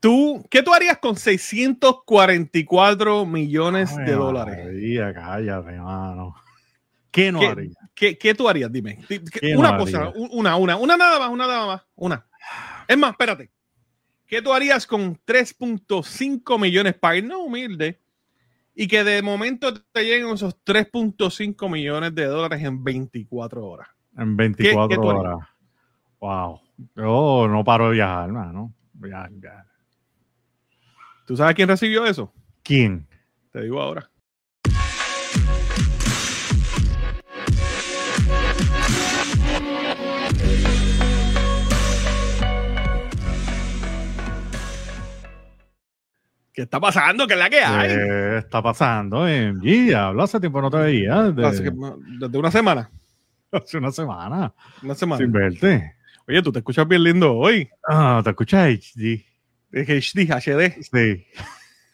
tú, ¿qué tú harías con 644 millones Ay, de dólares? María, cállate, hermano. ¿Qué no ¿Qué, haría? qué, qué tú harías? Dime. Di- que- ¿Qué Una no cosa, haría? una, una, una nada más, una nada más, una. Es más, espérate. ¿Qué tú harías con 3.5 millones para irnos humilde y que de momento te lleguen esos 3.5 millones de dólares en 24 horas? En 24 qué tú harías? horas. Wow. Yo no paro de viajar, hermano. Viajar, viajar. ¿Tú sabes quién recibió eso? ¿Quién? Te digo ahora. ¿Qué está pasando? ¿Qué es la que hay? ¿Qué está pasando, MG? Hablo hace tiempo no te veía. Desde una semana. hace una semana. Una semana. Sin verte. Oye, tú te escuchas bien lindo hoy. Ah, ¿te escuchas HD? Es HD, HD, Sí.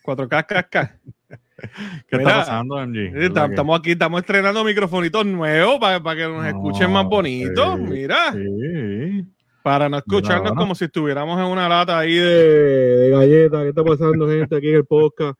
4K, KK. ¿Qué Mira, está pasando, MG? Eh, ¿Verdad tam- que- Estamos aquí, estamos estrenando microfonitos nuevos para, que nos No, escuchen más bonitos. sí, Mira, Sí. para no escucharnos Mira, como si estuviéramos en una lata ahí de, de galletas. ¿Qué está pasando, gente, aquí en el podcast?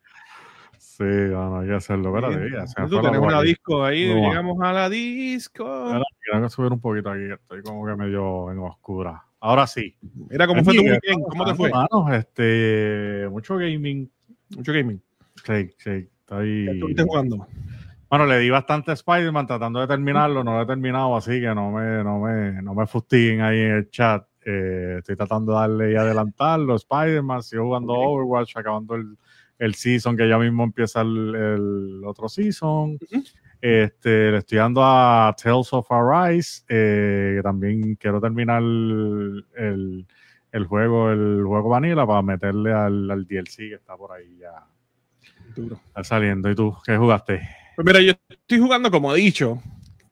Sí, bueno, hay que hacerlo. Espérate, ya me Tú voz una disco ahí, No llegamos a la disco. Ahora, Quiero subir un poquito aquí, que estoy como que medio en oscura. Ahora sí. Mira, ¿cómo fue tu weekend? ¿Cómo te fue? Este, mucho gaming. Mucho gaming. Sí, sí. Estoy... ¿Qué estuviste jugando? Bueno, le di bastante a Spider-Man tratando de terminarlo, no lo he terminado, así que no me, no me, no me fustiguen ahí en el chat. Eh, estoy tratando de darle y adelantarlo. Spider-Man, sigo jugando. Overwatch, acabando el, el season, que ya mismo empieza el, el otro season. Ujú. Este, le estoy dando a Tales of Arise, eh, que también quiero terminar el, el, el juego, el juego Vanilla, para meterle al, al DLC que está por ahí ya Duro. está saliendo. ¿Y tú qué jugaste? Pues mira, yo estoy jugando, como he dicho,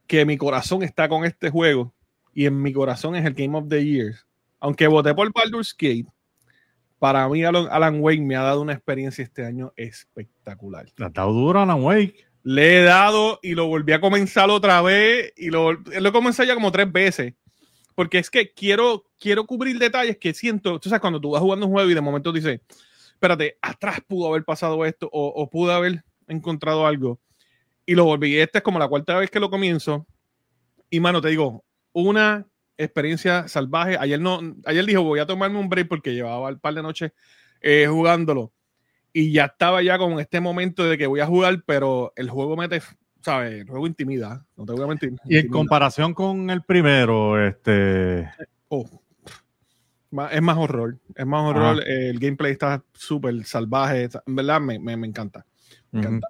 que mi corazón está con este juego y en mi corazón es el Game of the Year. Aunque voté por Baldur's Gate, para mí Alan, Alan Wake me ha dado una experiencia este año espectacular. ¿Le has dado duro Alan Wake? Le he dado y lo volví a comenzar otra vez y lo, lo he comenzado ya como tres veces. Porque es que quiero, quiero cubrir detalles que siento. Tú sabes, cuando tú vas jugando un juego y de momento dices, espérate, atrás pudo haber pasado esto o, o pudo haber encontrado algo. Y lo volví. Esta es como la cuarta vez que lo comienzo. Y mano, te digo, una experiencia salvaje. Ayer no, ayer dijo, voy a tomarme un break porque llevaba un par de noches eh, jugándolo. Y ya estaba ya con este momento de que voy a jugar, pero el juego mete, ¿sabes? El juego intimida. No te voy a mentir. Y en intimida. comparación con el primero, este. Oh, es más horror. Es más horror. El gameplay está súper salvaje. En verdad, me, me- me encanta. Me encanta.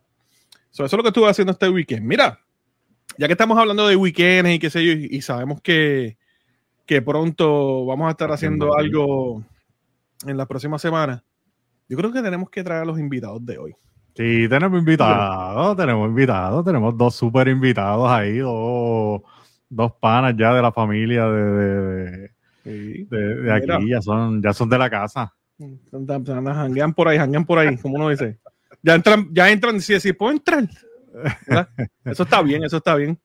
So, eso es lo que estuve haciendo este weekend. Mira, ya que estamos hablando de weekends y qué sé yo, y, y sabemos que, que pronto vamos a estar haciendo Haciendo algo en la próxima semana, yo creo que tenemos que traer a los invitados de hoy. Sí, tenemos invitados, tenemos invitados, tenemos dos super invitados ahí, dos, dos panas ya de la familia de, de, Sí. de- de aquí, ya son, ya son de la casa. Janguean por ahí, janguean por ahí, como uno dice. Ya entran, ya entran, si si puedo entrar. ¿verdad? Eso está bien, eso está bien.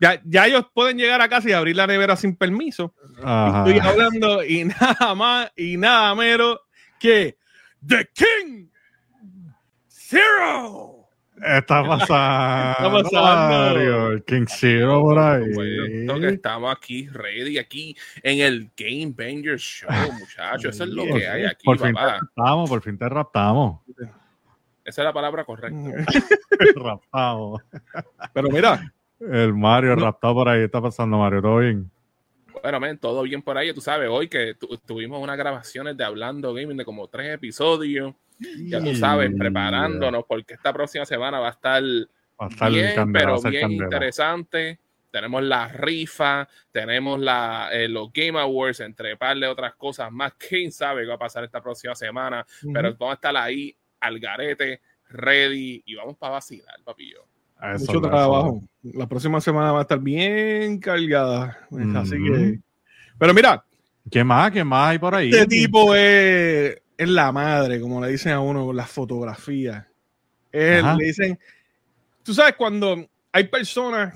Ya, ya ellos pueden llegar a casa y abrir la nevera sin permiso. Ajá. Estoy hablando y nada más y nada menos que The King Zero. Está pasando, Está pasando. Mario, el King Zero por ahí. Bueno, que estamos aquí ready, aquí en el Game Banger Show, muchachos. Eso es lo que hay aquí, por fin te papá. raptamos, por fin te raptamos. Esa es la palabra correcta. raptamos. Pero mira, El Mario No. raptado por ahí, está pasando Mario, todo bien. Bueno, men, todo bien por ahí. Tú sabes, hoy que tu- tuvimos unas grabaciones de Hablando Gaming de como tres episodios. Ya tú sabes, preparándonos porque esta próxima semana va a estar Va a estar bien, candela, pero bien candela. interesante. Tenemos la rifa, tenemos la, eh, los Game Awards, entre par de otras cosas más. ¿Quién sabe qué va a pasar esta próxima semana? Pero vamos a estar ahí al garete, ready, y vamos para vacilar, papillo. Eso, mucho eso. trabajo. La próxima semana va a estar bien cargada. Así que. Pero mira, ¿Qué más? ¿Qué más hay por ahí? este tipo es, es la madre, como le dicen a uno con las fotografías. Ajá. le dicen, tú sabes, cuando hay personas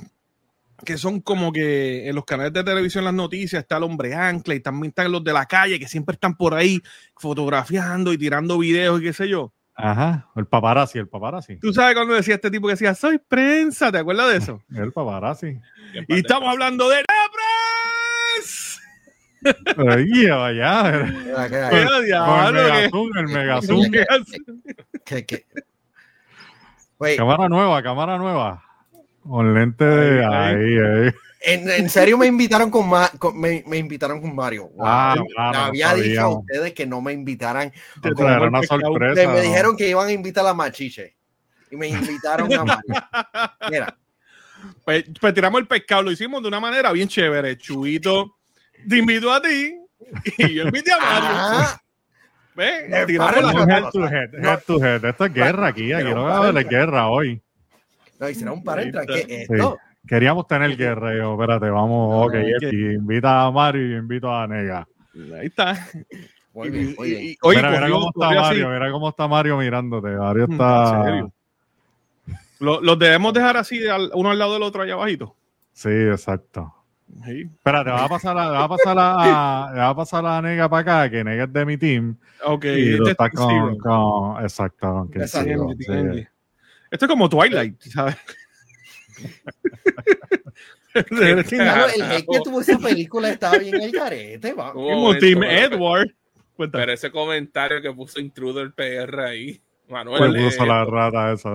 que son como que en los canales de televisión, las noticias, está el hombre ancla y también están los de la calle que siempre están por ahí fotografiando y tirando videos y qué sé yo. Ajá, el paparazzi, el paparazzi. Tú sabes cuando decía este tipo que decía, soy prensa, ¿te acuerdas de eso? El paparazzi. y estamos hablando de la prensa. Ahí, vaya. El megazoo, el Güey, Cámara nueva, cámara nueva. Con lente de Ahí, ahí, ahí. En, en serio me invitaron con, Ma- con- me, me invitaron con Mario. Wow. Ah, no había dicho a ustedes que no me invitaran. Te una sorpresa. Me, dijeron que iban a invitar a Machiche. Y me invitaron a Mario. Mira, Pues, pues tiramos el pescado, lo hicimos de una manera bien chévere. Chubito te invito a ti y yo invité a Mario. ah. Me Tiramos la- Head to head, head to head. Esto es guerra aquí, aquí no va a haber guerra hoy. no, hicieron un paréntesis. ¿Qué es Sí. Queríamos tener yo, espérate, vamos, ok, Eti, que- invita a Mario y yo invito a Nega. Ahí está. Muy Y- bien, y- muy bien. y- oye, mira, cómo está así. Mario, mira cómo está Mario mirándote. Mario Mm, está. ¿en serio? Lo- ¿Los debemos dejar así, al- uno al lado del otro allá abajito? Sí, exacto. Sí. Espérate, va a pasar a, va a pasar a, va a pasar a Nega para acá, que Nega es de mi team. Ok, y este está con, con- Exacto, con. Esto es como Twilight, ¿sabes? El hate que tuvo esa película estaba bien el carete. va. Como momento, Team pero- Edward. Cuéntame. Pero ese comentario que puso Intruder PR ahí, Manuel. ¿Cuál lee puso la rata esa?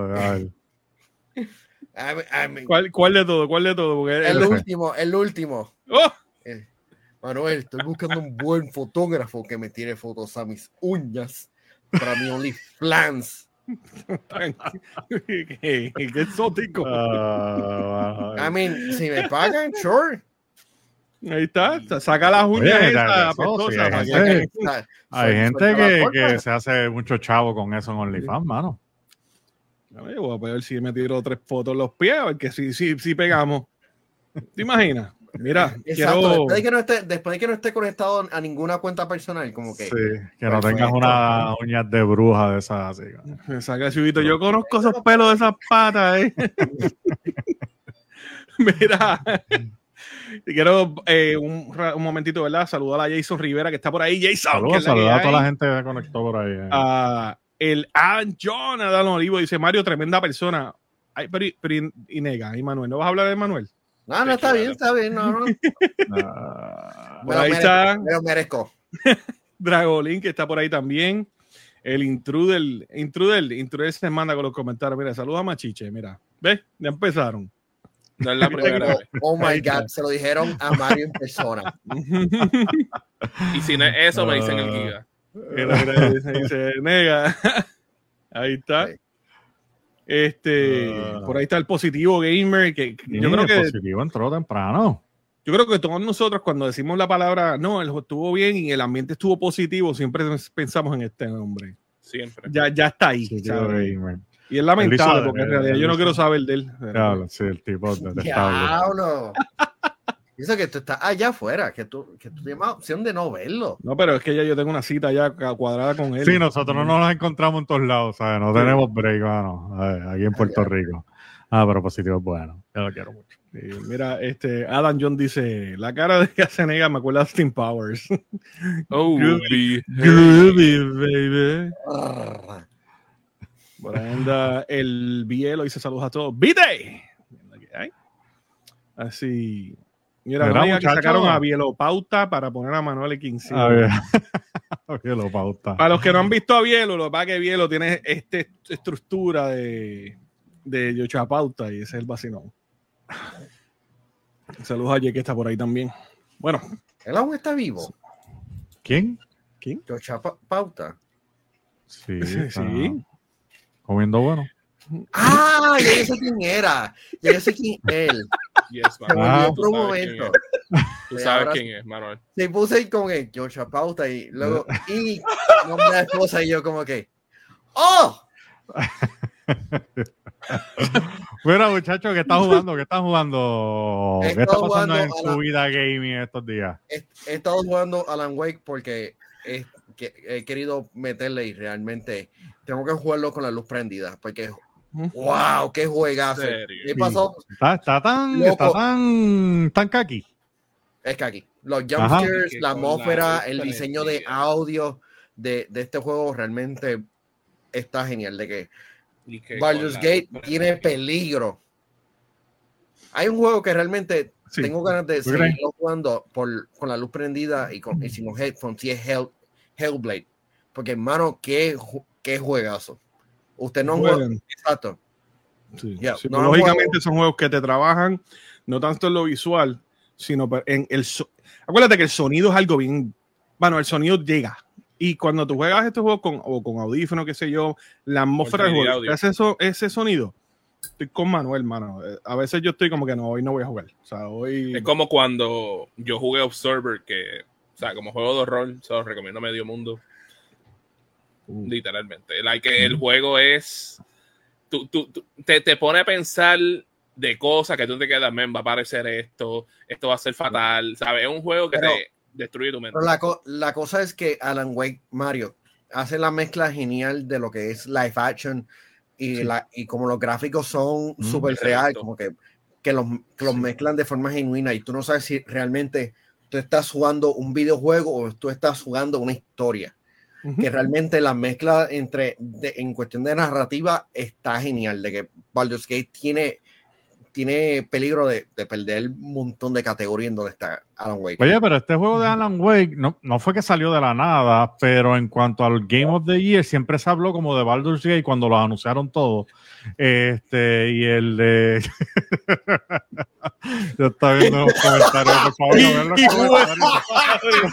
Mí- ¿Cuál, ¿Cuál de todo? ¿Cuál de todo? Porque El último, el último. ¡Oh! Eh, Manuel, estoy buscando un buen fotógrafo que me tire fotos a mis uñas para mi OnlyFans. qué, exótico. Ah, I mean, si me pagan, sure. Ahí está. Saca las uñas Oye, eso, sí, hay gente- Hay que, que se hace mucho chavo con eso en OnlyFans, mano. Ay, voy a ver si me tiro tres fotos en los pies, a ver que si, si, si pegamos. ¿Te imaginas? Mira, Exacto, quiero. después, de que no esté, después de que no esté conectado a ninguna cuenta personal, como que Sí, que no Perfecto. tengas unas uñas de bruja de esas así. Chubito. Yo conozco esos pelos de esas patas, eh. Mira. Y quiero eh, un, momentito, ¿verdad? Saludar a Jason Rivera que está por ahí. Jason, que Saludos, saludos a toda la gente que se conectó por ahí. eh. a el Adam Jonathan Olivo dice Mario, tremenda persona. Ay, pero, y- pero y- y nega, y Manuel, ¿no vas a hablar de Manuel? No, no está bien, está bien, no, no. Ah, Por Me lo ahí merezco, está me lo merezco. Dragolín, que está por ahí también. El intruder, intruder, intruder se manda con los comentarios. Mira, saluda a Machiche, mira. ¿Ves? Ya empezaron. No es la primera Oh, vez. oh my. God, se lo dijeron a Mario en persona. Y si no es eso, me dicen el Ah. giga. Mira, mira, dice, dice, nega. Ahí está. Sí. Este, Ah. por ahí está el positivo gamer, que que yo sí, creo el que positivo entró temprano. Yo creo que todos nosotros cuando decimos la palabra, no, el juego estuvo bien y el ambiente estuvo positivo, siempre pensamos en este hombre. Siempre. Ya, ya está ahí. Gamer. Y es lamentable porque en realidad yo no quiero saber de él. Diablo, sí, el tipo detestable. Diablo. Dice que tú estás allá afuera, que tú, que tú tienes opción de no verlo. No, pero es que ya yo tengo una cita ya cuadrada con él. Sí, nosotros no nos encontramos en todos lados, ¿sabes? No tenemos break, mano, aquí en Puerto Rico. Ah, pero positivo es bueno. Yo lo quiero mucho. Sí, mira, este Adam John dice, la cara de Casenega me acuerda a Steam Powers. Oh, Groovy. Groovy, baby. Por ahí anda el Bielo dice saludos a todos. ¡Vite! Así. Mira, Mira, no diga que sacaron a Bielo Pauta para poner a Manuel 15. A ver. Ok, lo pauta. Para los que no han visto a Bielo, lo que pasa es que Bielo tiene esta estructura de, de Yocha Pauta y ese es el vacilón. Saludos a Ye que está por ahí también. Bueno, Él aún está vivo. ¿Quién? Yo chapa pauta. Sí, sí. Comiendo bueno. Ah, ya yo sé quién era. Ya yo sé quién él. Yes, Manuel. Ah. por un momento. Tú sabes ahora quién es, Manuel. Se puse ahí con el yo pauta y luego y nombre la esposa y yo como que ¡Oh! Mira, muchachos, ¿qué está jugando? ¿Qué está jugando? He ¿Qué está estado pasando en su vida gaming estos días? He, he estado jugando Alan Wake porque que he querido meterle y realmente tengo que jugarlo con la luz prendida porque wow, qué juegazo. He pasado, Está, está tan, Loco. está tan, tan kaki. es aquí, los jumpscares, la la atmósfera, luz el diseño de audio de, de este juego realmente está genial. De que Baldur's la- Gate tiene peligro. Hay un juego que realmente Sí. tengo ganas de seguirlo jugando por, con la luz prendida y, con, y sin los headphones, y es Hell, Hellblade. Porque, hermano, qué, qué juegazo. Usted no juega. Jueguen. Exacto. Sí. Ya, Sí, no lógicamente juego. son juegos que te trabajan no tanto en lo visual, sino en el so- acuérdate que el sonido es algo bien, bueno, el sonido llega. Y cuando tú juegas estos juegos con, o con audífono, qué sé yo, la atmósfera del 3D juego, ese, eso- ese sonido, estoy con Manuel, mano. Eh, A veces yo estoy como que no, hoy no voy a jugar. O sea, hoy... Es como cuando yo jugué Observer, que, o sea, como juego de rol, se los recomiendo a medio mundo. Uh. Literalmente. Like, el juego es. tú- tú- tú- te, te pone a pensar de cosas que tú te quedas, men, va a aparecer esto, esto va a ser fatal, ¿sabes? Es un juego que Pero- te destruye tu mente. Pero la, co- la cosa es que Alan Wake Mario hace la mezcla genial de lo que es live action y, Sí. la, y como los gráficos son Mm. súper real, como que, que los, que los mezclan de forma genuina y tú no sabes si realmente tú estás jugando un videojuego o tú estás jugando una historia. Que realmente la mezcla entre de- en cuestión de narrativa está genial, de que Baldur's Gate tiene, tiene peligro de, de perder un montón de categoría en donde está Alan Wake. Oye, pero este juego de Alan Wake no, no fue que salió de la nada, pero en cuanto al Game of the Year, siempre se habló como de Baldur's Gate cuando lo anunciaron todo. Este, y el de. Yo estaba viendo los comentarios, por favor, no vean los comentarios.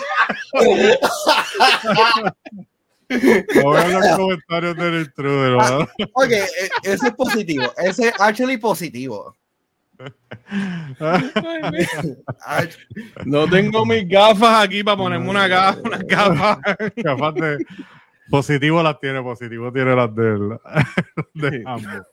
No vean los comentarios del intruder, ¿verdad? Oye, e- ese es positivo. Ese es actually positivo. No tengo mis gafas aquí para ponerme una gafa, unas gafas. Capaz de- positivo las tiene, positivo tiene las de, él, de ambos.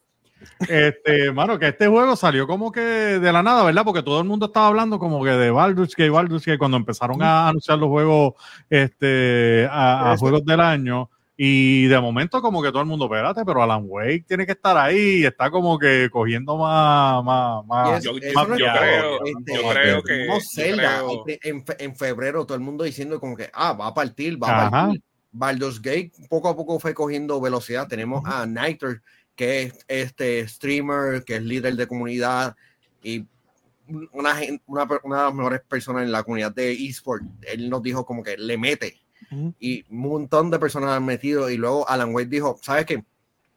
Este, mano, que este juego salió como que de la nada, ¿verdad? Porque todo el mundo estaba hablando como que de Baldur's Gate, Baldur's Gate, cuando empezaron a anunciar los juegos, este, a, juegos del año. Y de momento como que todo el mundo, espérate, pero Alan Wake tiene que estar ahí y está como que cogiendo más, más, más. yo- eso yo no es creo- todo. yo creo que- yo creo- en, fe- en febrero, todo el mundo diciendo como que, ah, va a partir, va a partir. Baldur's Gate poco a poco fue cogiendo velocidad. Tenemos a Nighter, que es este streamer, que es líder de comunidad y una, una, una de las mejores personas en la comunidad de eSport. Él nos dijo como que le mete Ujú. y un montón de personas han metido y luego Alan Wake dijo, ¿sabes qué?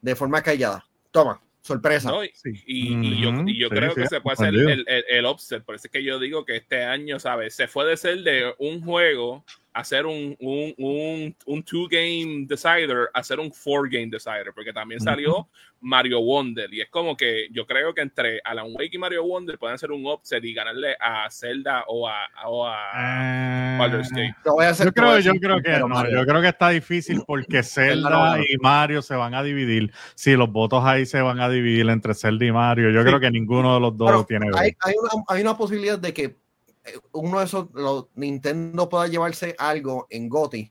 De forma callada, toma, sorpresa. ¿no? Y, Sí. y- y yo, y yo Ujú, creo sí, que sí, se puede hacer el, el, el offset. Por eso es que yo digo que este año, ¿sabes? Se fue de ser de un juego hacer un, un, un, un two-game decider a hacer un four-game decider. Porque también salió Mario Wonder. Y es como que yo creo que entre Alan Wake y Mario Wonder pueden hacer un offset y ganarle a Zelda o a, o a Baldur's Gate. Te voy a hacer- Yo creo, yo creo que no, Mario. yo creo que está difícil porque Zelda y Mario se van a dividir. Si los votos ahí se van a dividir entre Zelda y Mario, yo Sí. creo que ninguno de los dos Pero tiene hay, hay una, hay una posibilidad de que eh, uno de esos, los Nintendo pueda llevarse algo en GOTY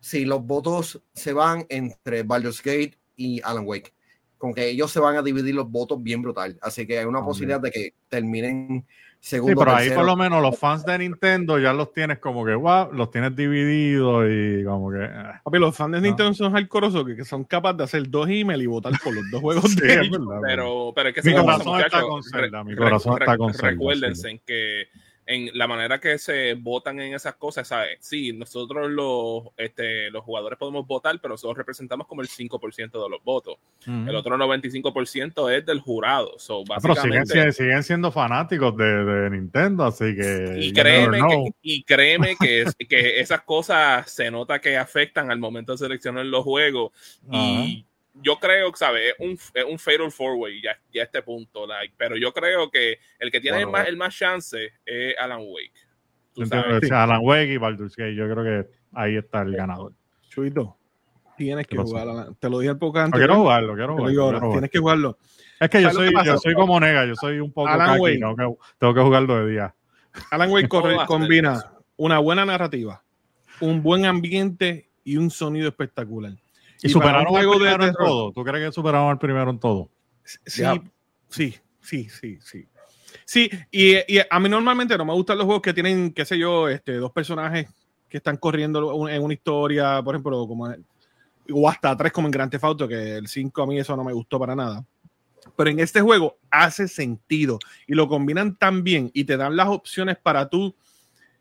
si los votos se van entre Baldur's Gate y Alan Wake. Como que ellos se van a dividir los votos bien brutal. Así que hay una posibilidad de que terminen Sí, segundo. pero ahí tercero. por lo menos los fans de Nintendo ya los tienes como que, wow, los tienes divididos y como que... eh. Papi, los fans de No. Nintendo son hardcoreosos que, que son capaces de hacer dos emails y votar por los dos juegos Sí, de ellos. verdad, Pero, pero es que Mi corazón está con Zelda, mi corazón está con Zelda, Recuérdense sí. en que en la manera que se votan en esas cosas, ¿sabes? Sí, nosotros los, este, los jugadores podemos votar, pero nosotros representamos como el 5% de los votos. Ujú. El otro 95% es del jurado. So, Ah, pero siguen, básicamente, siguen siendo fanáticos de, de Nintendo, así que... y créeme, que, y créeme que, es- que esas cosas se nota que afectan al momento de seleccionar los juegos. Y yo creo, ¿sabes? Es un, es un Fatal Four Way ya, ya a este punto. Like, pero yo creo que el que tiene Bueno, el, más, el más chance es Alan Wake. Tú sabes. o sea, Alan Wake y Baldur's Gate, yo creo que ahí está el ganador. Chuito, tienes que ¿Qué pasó? jugar. a la- Te lo dije al poco antes. quiero jugarlo, quiero lo jugarlo. digo quiero jugarlo. tienes que jugarlo. Es que yo ¿Sabes lo soy, yo soy como nega, yo soy un poco Alan kaki, Wake. tengo que, tengo que jugarlo de día. Alan Wake corre- ¿Cómo va a ser combina una buena narrativa, un buen ambiente y un sonido espectacular. Y, un superaron al juego de primero en todo. ¿Tú crees que superaron al primero en todo? Sí, Ya. sí, sí, sí, sí. Sí, y, y a mí normalmente no me gustan los juegos que tienen, qué sé yo, este, dos personajes que están corriendo en una historia, por ejemplo, como en- o hasta tres como en Grand Theft Auto, que el 5 a mí eso no me gustó para nada. Pero en este juego hace sentido y lo combinan tan bien y te dan las opciones para tú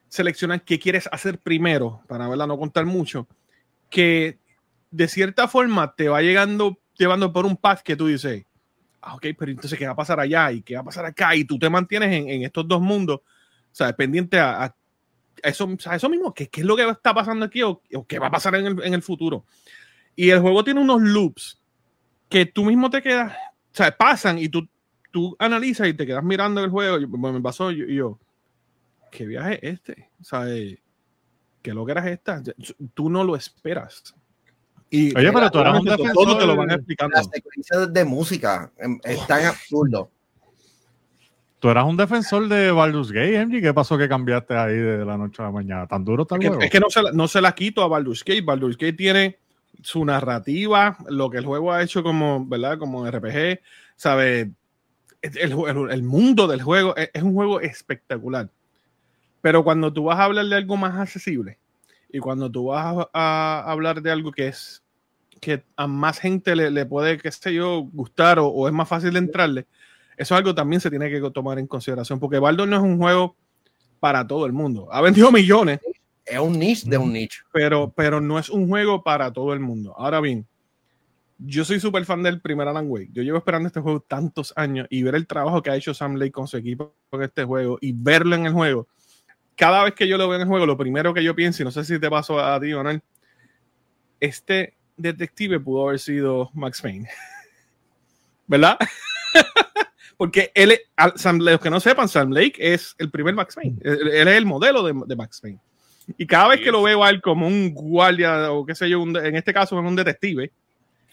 seleccionar qué quieres hacer primero, para verla no contar mucho, que de cierta forma te va llegando, llevando por un path que tú dices, ah, ok, pero entonces, ¿qué va a pasar allá? ¿Y qué va a pasar acá? Y tú te mantienes en, en estos dos mundos, o sea, pendiente a, a eso, sea, eso mismo, ¿qué, qué es lo que está pasando aquí o, o qué va a pasar en el, en el futuro? Y el juego tiene unos loops que tú mismo te quedas, o sea, pasan y tú, tú analizas y te quedas mirando el juego. y bueno, me pasó yo, yo, ¿qué viaje es este? O sea, eh, ¿qué lo esta? Tú no lo esperas. Y Oye, pero tú eras un defensor- todo te lo van explicando. Las secuencias de música em, es tan absurdo. Tú eras un defensor de Baldur's Gate, MG. ¿Qué pasó que cambiaste ahí de la noche a la mañana? ¿Tan duro está el Es es que no, se la, no se la quito a Baldur's Gate. Baldur's Gate tiene su narrativa, lo que el juego ha hecho como, ¿verdad? Como RPG, ¿sabe? El, el- el mundo del juego es, es un juego espectacular. Pero cuando tú vas a hablar de algo más accesible y cuando tú vas a, a hablar de algo que es que a más gente le, le puede, qué sé yo, gustar o, o es más fácil de entrarle, eso es algo también se tiene que tomar en consideración, porque Baldur no es un juego para todo el mundo. Ha vendido millones, Es un niche de un niche. pero, pero no es un juego para todo el mundo. Ahora bien, yo soy súper fan del primer Alan Wake. Yo llevo esperando este juego tantos años y ver el trabajo que ha hecho Sam Lake con su equipo con este juego y verlo en el juego. Cada vez que yo lo veo en el juego, lo primero que yo pienso, y no sé si te pasó a ti o no, este detective pudo haber sido Max Payne. ¿Verdad? Porque él, es- al- Sam, los que no sepan, Sam Lake es el primer Max Payne. Él, él es el modelo de, de Max Payne. Y cada vez que lo veo a él como un guardia o qué sé yo, un en este caso es un detective,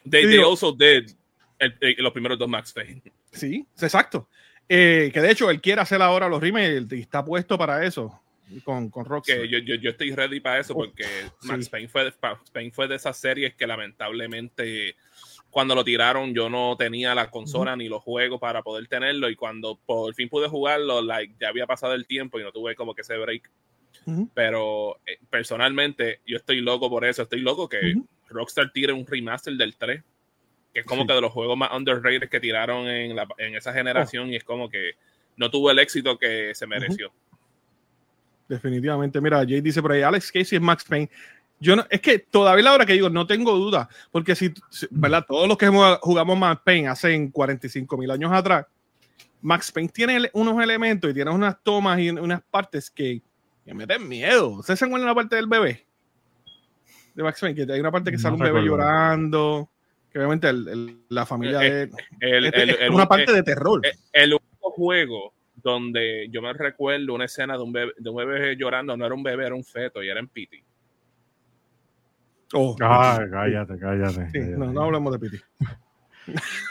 They, they digo- also did el- el- los primeros dos Max Payne. sí, exacto. Eh, que de hecho él quiere hacer ahora los remakes y está puesto para eso con, con Rockstar. Que yo, yo, yo estoy ready para eso porque sí. Max Payne fue, Payne fue de esas series que lamentablemente cuando lo tiraron yo no tenía la consola ni los juegos para poder tenerlo y cuando por fin pude jugarlo, like, ya había pasado el tiempo y no tuve como que ese break. Pero eh, personalmente yo estoy loco por eso. Estoy loco que. Rockstar tire un remaster del 3, que es como Sí. que de los juegos más underrated que tiraron en, la- en esa Oh. generación y es como que no tuvo el éxito que se mereció. Definitivamente. Mira, Jay dice por ahí, Alex Casey es Max Payne. Yo no, es que todavía la hora que digo, no tengo duda, porque si, si- ¿verdad? Todos los que hemos- jugamos Max Payne hace 45 mil años atrás, Max Payne tiene unos elementos y tiene unas tomas y unas partes que me meten miedo. ¿Ustedes se acuerdan la parte del bebé? De Max Payne, que hay una parte que No sale un bebé recuerdo. llorando, que obviamente el- el- la familia Eh, de... El, es, el- es el- una parte el- de terror. el- el único juego donde yo me recuerdo una escena de un bebé, de un bebé llorando, no era un bebé, era un feto y era en Pity. Oh, Ay, cállate, cállate. sí, cállate. no, no hablemos de Piti.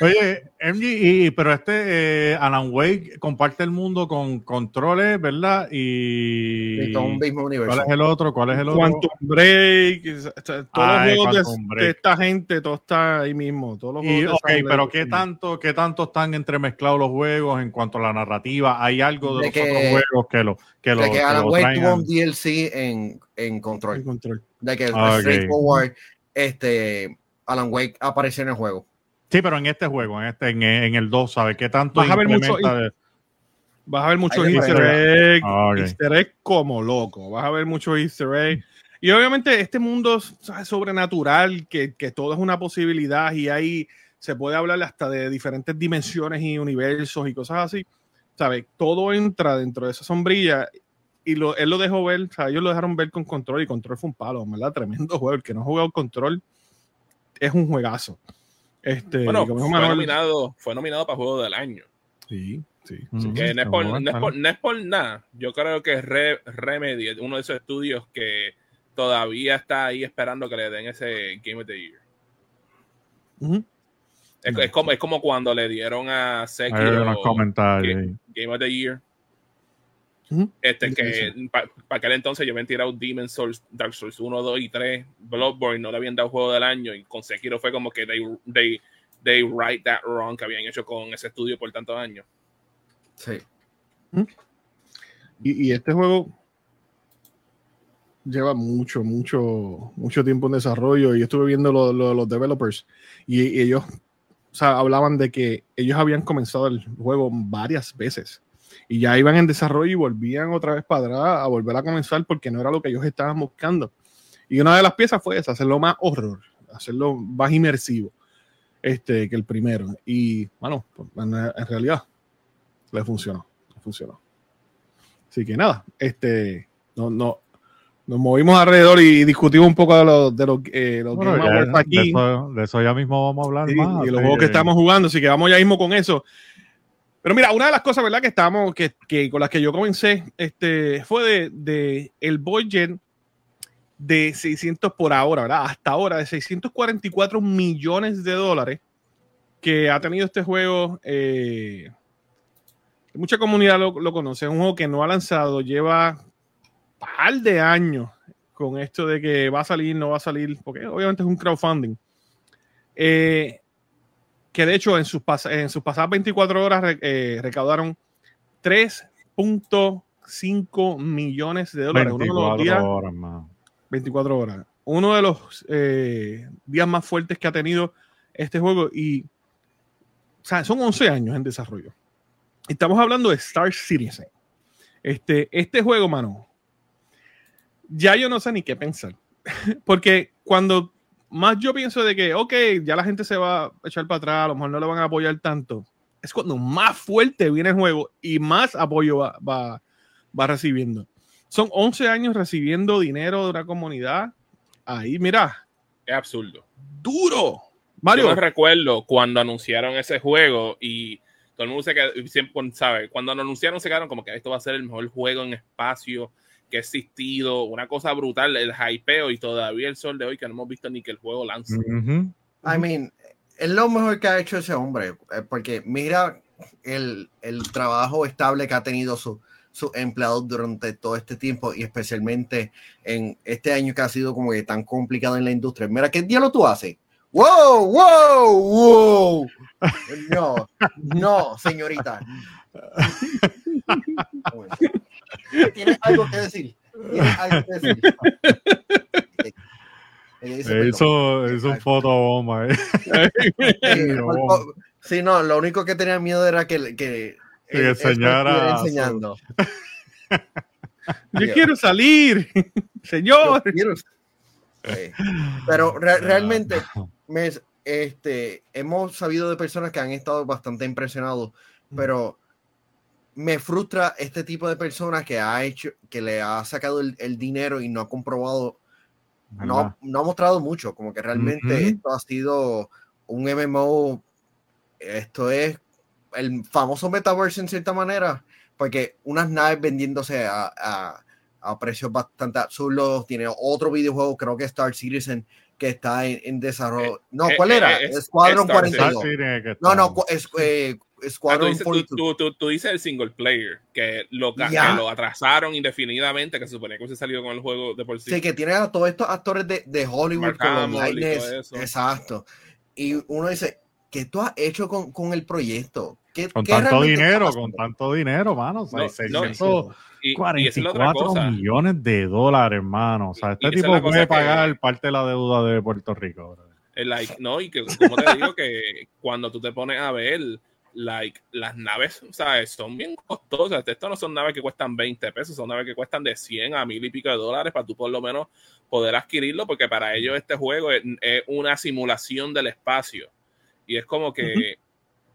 Oye, MG, y- pero este eh, Alan Wake comparte el mundo con controles, ¿verdad? Y. Y todo un mismo universo. ¿Cuál es el otro? ¿Cuál es el otro? Quantum Break, o sea, todos Ay, los juegos de, de esta gente, todo está ahí mismo. Todos los Y, juegos ok, pero ¿qué tanto, ¿qué tanto están entremezclados los juegos en cuanto a la narrativa? ¿Hay algo de, De los que- otros juegos que lo que lo, de que que Alan lo Wake tuvo un DLC en, en control. control. De que Ah, ok. straightforward, este, Alan Wake apareció en el juego. Sí, pero en este juego, en este en, en el 2, ¿sabes qué tanto Vas a ver mucho- de- Vas a ver muchos easter eggs, Ah, ok. easter eggs como loco. Vas a ver muchos easter eggs. Y obviamente este mundo ¿sabes? sobrenatural, que, que todo es una posibilidad y ahí se puede hablar hasta de diferentes dimensiones y universos y cosas así. ¿Sabes? Todo entra dentro de esa sombrilla y lo, él lo dejó ver, o sea, ellos lo dejaron ver con control y control fue un palo, ¿verdad? Tremendo juego. El que no ha jugado control es un juegazo. Este, Bueno, fue Manuel- nominado, fue nominado para Juego del Año. Sí, sí. Mm. Que no, es por, bueno, no, es está por, bien. no es por nada. Yo creo que Re- Remedy es uno de esos estudios que todavía está ahí esperando que le den ese Game of the Year. Ujú. Es, No. es como, es como cuando le dieron a Hay Sekiro unos comentarios. ahí. Game of the Year. Este que para aquel entonces yo habían tirado Demon Souls, Dark Souls 1, 2 y 3, Bloodborne no le habían dado juego del año y con Sekiro fue como que they, they, they right that wrong que habían hecho con ese estudio por tantos años. Sí. Y, y este juego lleva mucho, mucho, mucho tiempo en desarrollo y estuve viendo lo, lo- los developers y, y ellos o sea, hablaban de que ellos habían comenzado el juego varias veces y ya iban en desarrollo y volvían otra vez para atrás a volver a comenzar porque no era lo que ellos estaban buscando. Y una de las piezas fue esa, hacerlo más horror, hacerlo más inmersivo este, que el primero. Y bueno, pues, en, en realidad le funcionó, le funcionó. Así que nada, este, no, no, nos movimos alrededor y discutimos un poco de los, de los, eh, los Bueno, Game ya, Awards de, aquí eso, de eso ya mismo vamos a hablar y, más. y los juegos que- estamos jugando, así que vamos ya mismo con eso. Pero mira, una de las cosas, ¿verdad? Que estábamos, que, que con las que yo comencé, este, fue de, de el budget de 600 por ahora, ¿verdad? Hasta ahora, de 644 millones de dólares que ha tenido este juego. eh, mucha comunidad lo, lo conoce. Es un juego que no ha lanzado, lleva par de años con esto de que va a salir, no va a salir, porque obviamente es un crowdfunding. Eh, que de hecho en sus, pas- en sus pasadas 24 horas eh, recaudaron 3.5 millones de dólares. Uno de los 24 días, horas más. 24 horas. Uno de los eh, días más fuertes que ha tenido este juego y o sea, son 11 años en desarrollo. Estamos hablando de Star Citizen. Este, este juego, mano, ya yo no sé ni qué pensar. Porque cuando más yo pienso de que, ok, ya la gente se va a echar para atrás, a lo mejor no le van a apoyar tanto, es cuando más fuerte viene el juego y más apoyo va, va, va recibiendo. Son 11 años recibiendo dinero de una comunidad. Ahí, mira, Es absurdo. duro. Yo Mario, me recuerdo cuando anunciaron ese juego y todo el mundo se quedó, siempre sabe, cuando lo anunciaron se quedaron como que esto va a ser el mejor juego en espacio que ha existido, una cosa brutal, el hypeo y todavía el sol de hoy que no hemos visto ni que el juego lance. Ujú. I mean, es lo mejor que ha hecho ese hombre, eh, porque mira el, el trabajo estable que ha tenido su, sus empleados durante todo este tiempo y especialmente en este año que ha sido como que tan complicado en la industria. Mira, ¿qué diablo tú haces? ¡Wow! ¡Wow! ¡Wow! No, no, señorita. ¿Tienes algo que decir? ¿Tienes algo que decir? Eh, perdón. Hizo, hizo un fotobomba. eh. Sí, no. lo único que tenía miedo era que, que, Que enseñara enseñando. yo quiero salir, señor. Quiero- Sí. Pero re- realmente me, este, hemos sabido de personas que han estado bastante impresionados, pero me frustra este tipo de personas que ha hecho, que le ha sacado el, el dinero y no ha comprobado, no, no ha mostrado mucho, como que realmente esto ha sido un MMO, esto es el famoso metaverse en cierta manera, porque unas naves vendiéndose a, a, a precios bastante absurdos, tiene otro videojuego, creo que Star Citizen, que está en, en desarrollo. No, eh, ¿cuál eh, era? eh, Squadron Star Star 42. Citizen que No, no, es, eh, Ah, tú, Squadron dices, tú, 42. tú- tú- tú dices el single player, que lo, que lo atrasaron indefinidamente, que se suponía que hubiese salido con el juego de por sí. Sí, que tiene a todos estos actores de, de Hollywood Mark con los. Exacto. Y uno dice, ¿qué tú has hecho con, con el proyecto? ¿Qué, Con qué tanto dinero, con tanto dinero, mano. O sea, No, no, 644 y, y esa es la otra cosa. millones de dólares, hermano. O sea, este tipo puede que- pagar parte de la deuda de Puerto Rico. bro. El, like, no, y que como te digo que cuando tú te pones a ver, like, las naves, ¿sabes? Son bien costosas. Estas no son naves que cuestan 20 pesos, son naves que cuestan de 100 a mil y pico de dólares para tú por lo menos poder adquirirlo, porque para ellos este juego es, es una simulación del espacio. Y es como que,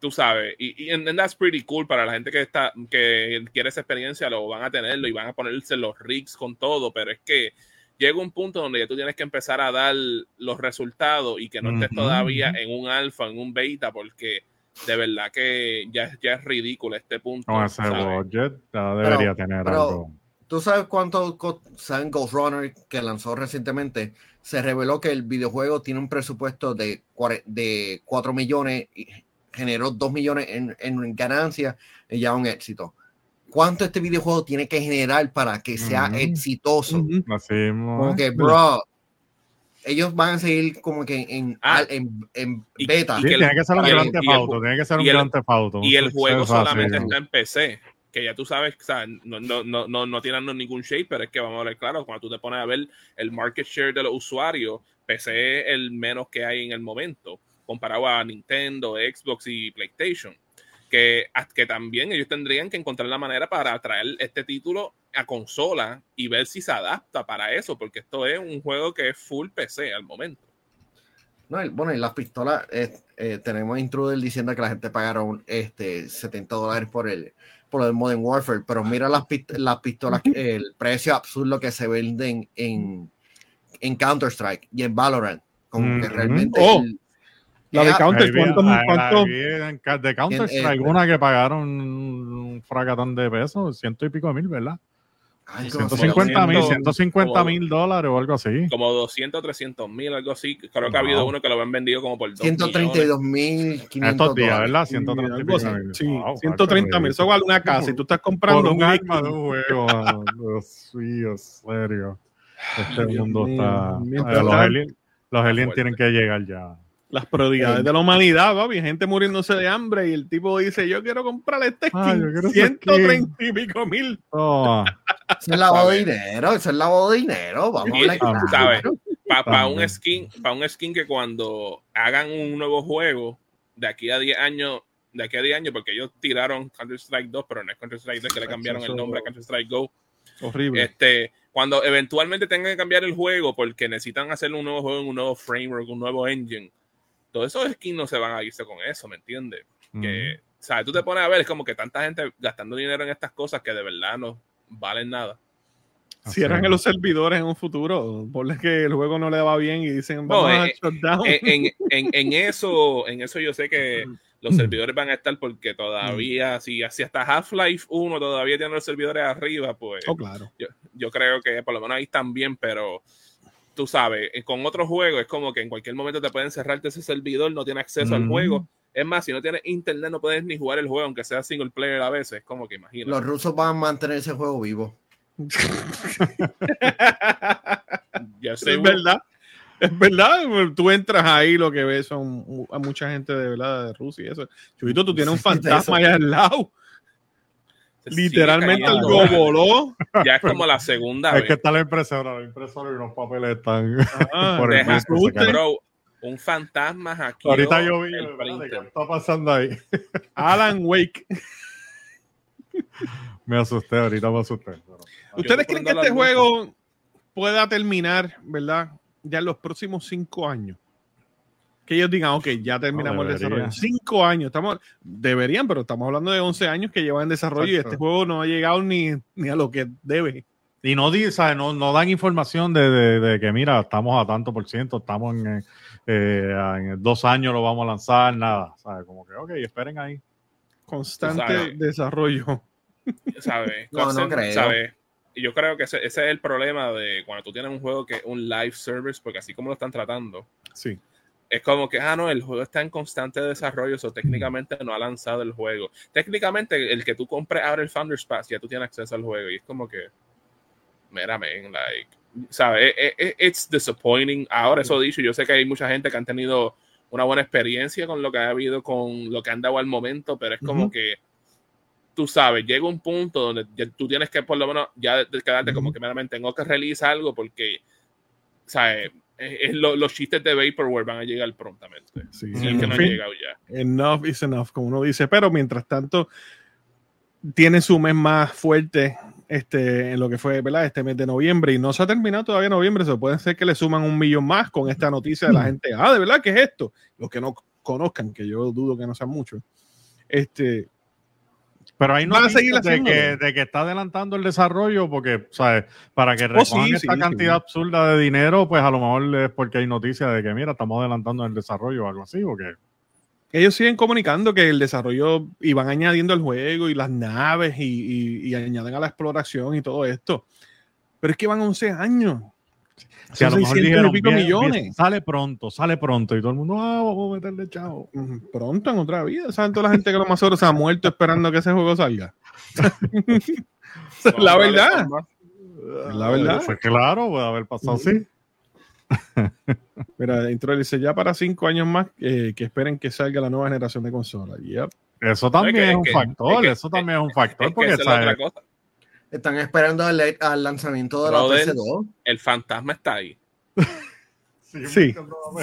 tú sabes, y, y and- and that's pretty cool para la gente que está, que quiere esa experiencia, lo van a tenerlo y van a ponerse los rigs con todo, pero es que llega un punto donde ya tú tienes que empezar a dar los resultados y que no estés Ujú, todavía ujú. en un alfa, en un beta, porque de verdad que ya, ya es ridículo este punto. Con ese budget ya debería tener pero- algo. ¿Tú sabes cuánto saben Ghost Runner que lanzó recientemente? Se reveló que el videojuego tiene un presupuesto de, de 4 millones y generó 2 millones en, en ganancias y ya un éxito. ¿Cuánto este videojuego tiene que generar para que sea Ujú. exitoso? Ujú. Así mismo, Como ¿eh? que, bro, ellos van a seguir como que en, Ah. en, en beta. y que el- tiene que ser un gran y el- tefauto, tiene que ser un y el- gran tefauto. Y el juego solamente está en PC. Que ya tú sabes, o sea, no, no, no, no, no tienen ningún shape, pero es que vamos a ver claro, cuando tú te pones a ver el market share de los usuarios, PC es el menos que hay en el momento, comparado a Nintendo, Xbox y PlayStation. Que, que también ellos tendrían que encontrar la manera para traer este título a consola y ver si se adapta para eso, porque esto es un juego que es full PC al momento. No, el- bueno, y las pistolas, eh, eh, tenemos Intruder diciendo que la gente pagaron este, 70 dólares por el, por el Modern Warfare, pero mira las, las pistolas, el precio absurdo que se venden en, en Counter-Strike y en Valorant. Como que realmente. Oh, el- La de Counter, Ahí vi- ¿cuánto? ahí- cuánto- ahí vi en ca- de Counter Strike, en- una que pagaron un fracatón de pesos, ciento y pico mil, ¿verdad? Ay, ¿cómo se 150 mil, ciento- 150 como- mil dólares o algo así. Como 200, 300 mil, algo así. Creo que ha Wow. habido uno que lo han vendido como por 2 millones. 132.500 Estos días, dólares. ¿verdad? Sí, 130 y algo pico así. mil. Sí, Wow, 130 mil. Eso vale una casa y tú estás comprando Por un un arma de un juego. Dios mío, en serio. Este Dios mundo está. eh, los aliens, los aliens tienen que llegar ya. Las prioridades de la humanidad, papi. Gente muriéndose de hambre y el tipo dice: Yo quiero comprarle este skin. Ah, yo quiero ese 130 y pico mil. Toma. Eso es lavado de dinero, eso es lavado de dinero. Vamos a Y- hablar. Para un skin, para un skin que cuando hagan un nuevo juego de aquí a 10 años, de aquí a 10 años, porque ellos tiraron Counter Strike 2, pero no es Counter Strike 2 que le cambiaron el nombre a Counter Strike Go. Horrible. Este, cuando eventualmente tengan que cambiar el juego porque necesitan hacer un nuevo juego en un nuevo framework, un nuevo engine, todos esos skins no se van a irse con eso, ¿me entiendes? Que, o sea, tú te pones a ver, es como que tanta gente gastando dinero en estas cosas que de verdad no valen nada. Cierran los servidores en un futuro. Ponle que el juego no le va bien y dicen: No, Vamos a eh, shutdown. en, en, en- en eso, en eso yo sé que los servidores van a estar porque todavía, si, si hasta Half-Life 1 todavía tiene los servidores arriba, pues Oh, claro. yo, yo creo que por lo menos ahí están bien, pero tú sabes, eh, con otros juegos es como que en cualquier momento te pueden cerrarte ese servidor, no tiene acceso al juego. Es más, si no tienes internet no puedes ni jugar el juego, aunque sea single player a veces. Es como que imagínate. Los rusos van a mantener ese juego vivo. Ya sé, es verdad. Es verdad, tú entras ahí, lo que ves son a mucha gente de verdad de Rusia y eso. Chubito, tú tienes un fantasma allá al lado. Literalmente cayendo. algo voló. Ya es como la segunda Es vez. que está la impresora, la impresora y los papeles están. Ah, Por el. Bro, un fantasma aquí. Ahorita yo vi, el ¿verdad? ¿De ¿qué está pasando ahí? Alan Wake. Me asusté, ahorita me asusté. pero- ¿Ustedes creen que este juego pueda terminar, verdad? Ya en los próximos cinco años. Que ellos digan, ok, ya terminamos el desarrollo. Cinco años, estamos, deberían, pero estamos hablando de 11 años que llevan en desarrollo y este juego no ha llegado ni, ni a lo que debe. Y no, no, no dan información de, de- de que, mira, estamos a tanto por ciento, estamos en, eh, eh, en dos años lo vamos a lanzar, nada. ¿sabes? Como que, ok, esperen ahí. Constante sabes. desarrollo. ¿sabes? No, no creo. ¿sabes? Y yo creo que ese, ese es el problema de cuando tú tienes un juego que es un live service, porque así como lo están tratando, Sí. Es como que, ah, no, el juego está en constante desarrollo, o técnicamente no ha lanzado el juego. Técnicamente, el que tú compres ahora el Founders Pass, ya tú tienes acceso al juego, y es como que, mira, man, like, ¿sabes? Eh, eh, It's disappointing. Ahora, eso dicho, yo sé que hay mucha gente que han tenido una buena experiencia con lo que ha habido, con lo que han dado al momento, pero es como Ujú. que tú sabes, llega un punto donde ya tú tienes que por lo menos ya de- de quedarte como que meramente tengo que release algo porque, ¿sabes? Es- es lo- los chistes de Vaporware van a llegar prontamente. sí. En que no han fin, llegado ya. enough is enough, como uno dice. Pero mientras tanto, tiene su mes más fuerte este, en lo que fue ¿verdad? este mes de noviembre y no se ha terminado todavía noviembre. Se puede ser que le suman un millón más con esta noticia de la gente. Ah, de verdad, ¿qué es esto? Los que no conozcan, que yo dudo que no sean muchos. Este, Pero hay Van a seguir de que, de que está adelantando el desarrollo porque, ¿sabes? Para que Oh, recojan sí, esta sí, cantidad sí. absurda de dinero, pues a lo mejor es porque hay noticias de que, mira, estamos adelantando el desarrollo o algo así, porque ellos siguen comunicando que el desarrollo y van añadiendo el juego y las naves y, y- y añaden a la exploración y todo esto. Pero es que van 11 años. Si a Son lo mejor 600 y dijeron, pico "Bien, millones. bien, sale pronto, sale pronto, y todo el mundo, ah, vamos a meterle chavo. Pronto en otra vida. ¿Saben toda la gente que lo más seguro se ha muerto esperando que ese juego salga? la verdad. La verdad. Pues claro, puede haber pasado, sí. Mira, dentro dice ya para cinco años más eh, que esperen que salga la nueva generación de consolas. Yep. Eso también Es que- es, un factor, es que- eso también es un factor, porque esa es otra cosa. Están esperando al, al lanzamiento de la Brother. PS2. El fantasma está ahí. Sí,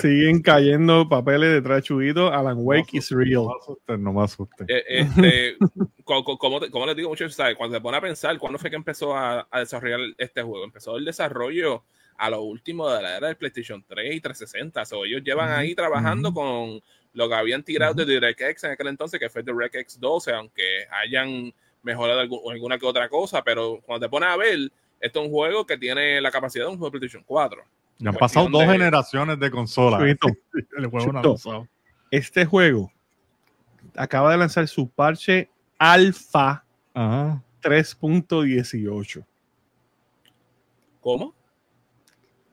siguen cayendo papeles detrás de Chubito. Alan Wake is No real. me asusten, no me asusten. Eh, este, co- co- como, les digo mucho, ¿sabes? cuando se pone a pensar, ¿cuándo fue que empezó a, a desarrollar este juego? Empezó el desarrollo a lo último de la era del PlayStation 3 y 360. So, ellos llevan ahí trabajando con lo que habían tirado de DirectX en aquel entonces, que fue DirectX 12, aunque hayan mejorado algu- alguna que otra cosa, pero cuando te pones a ver, esto es un juego que tiene la capacidad de un juego de PlayStation 4. Ya han pasado dos de- generaciones de consolas. El juego no este juego acaba de lanzar su parche Alpha Ajá. 3.18. ¿Cómo?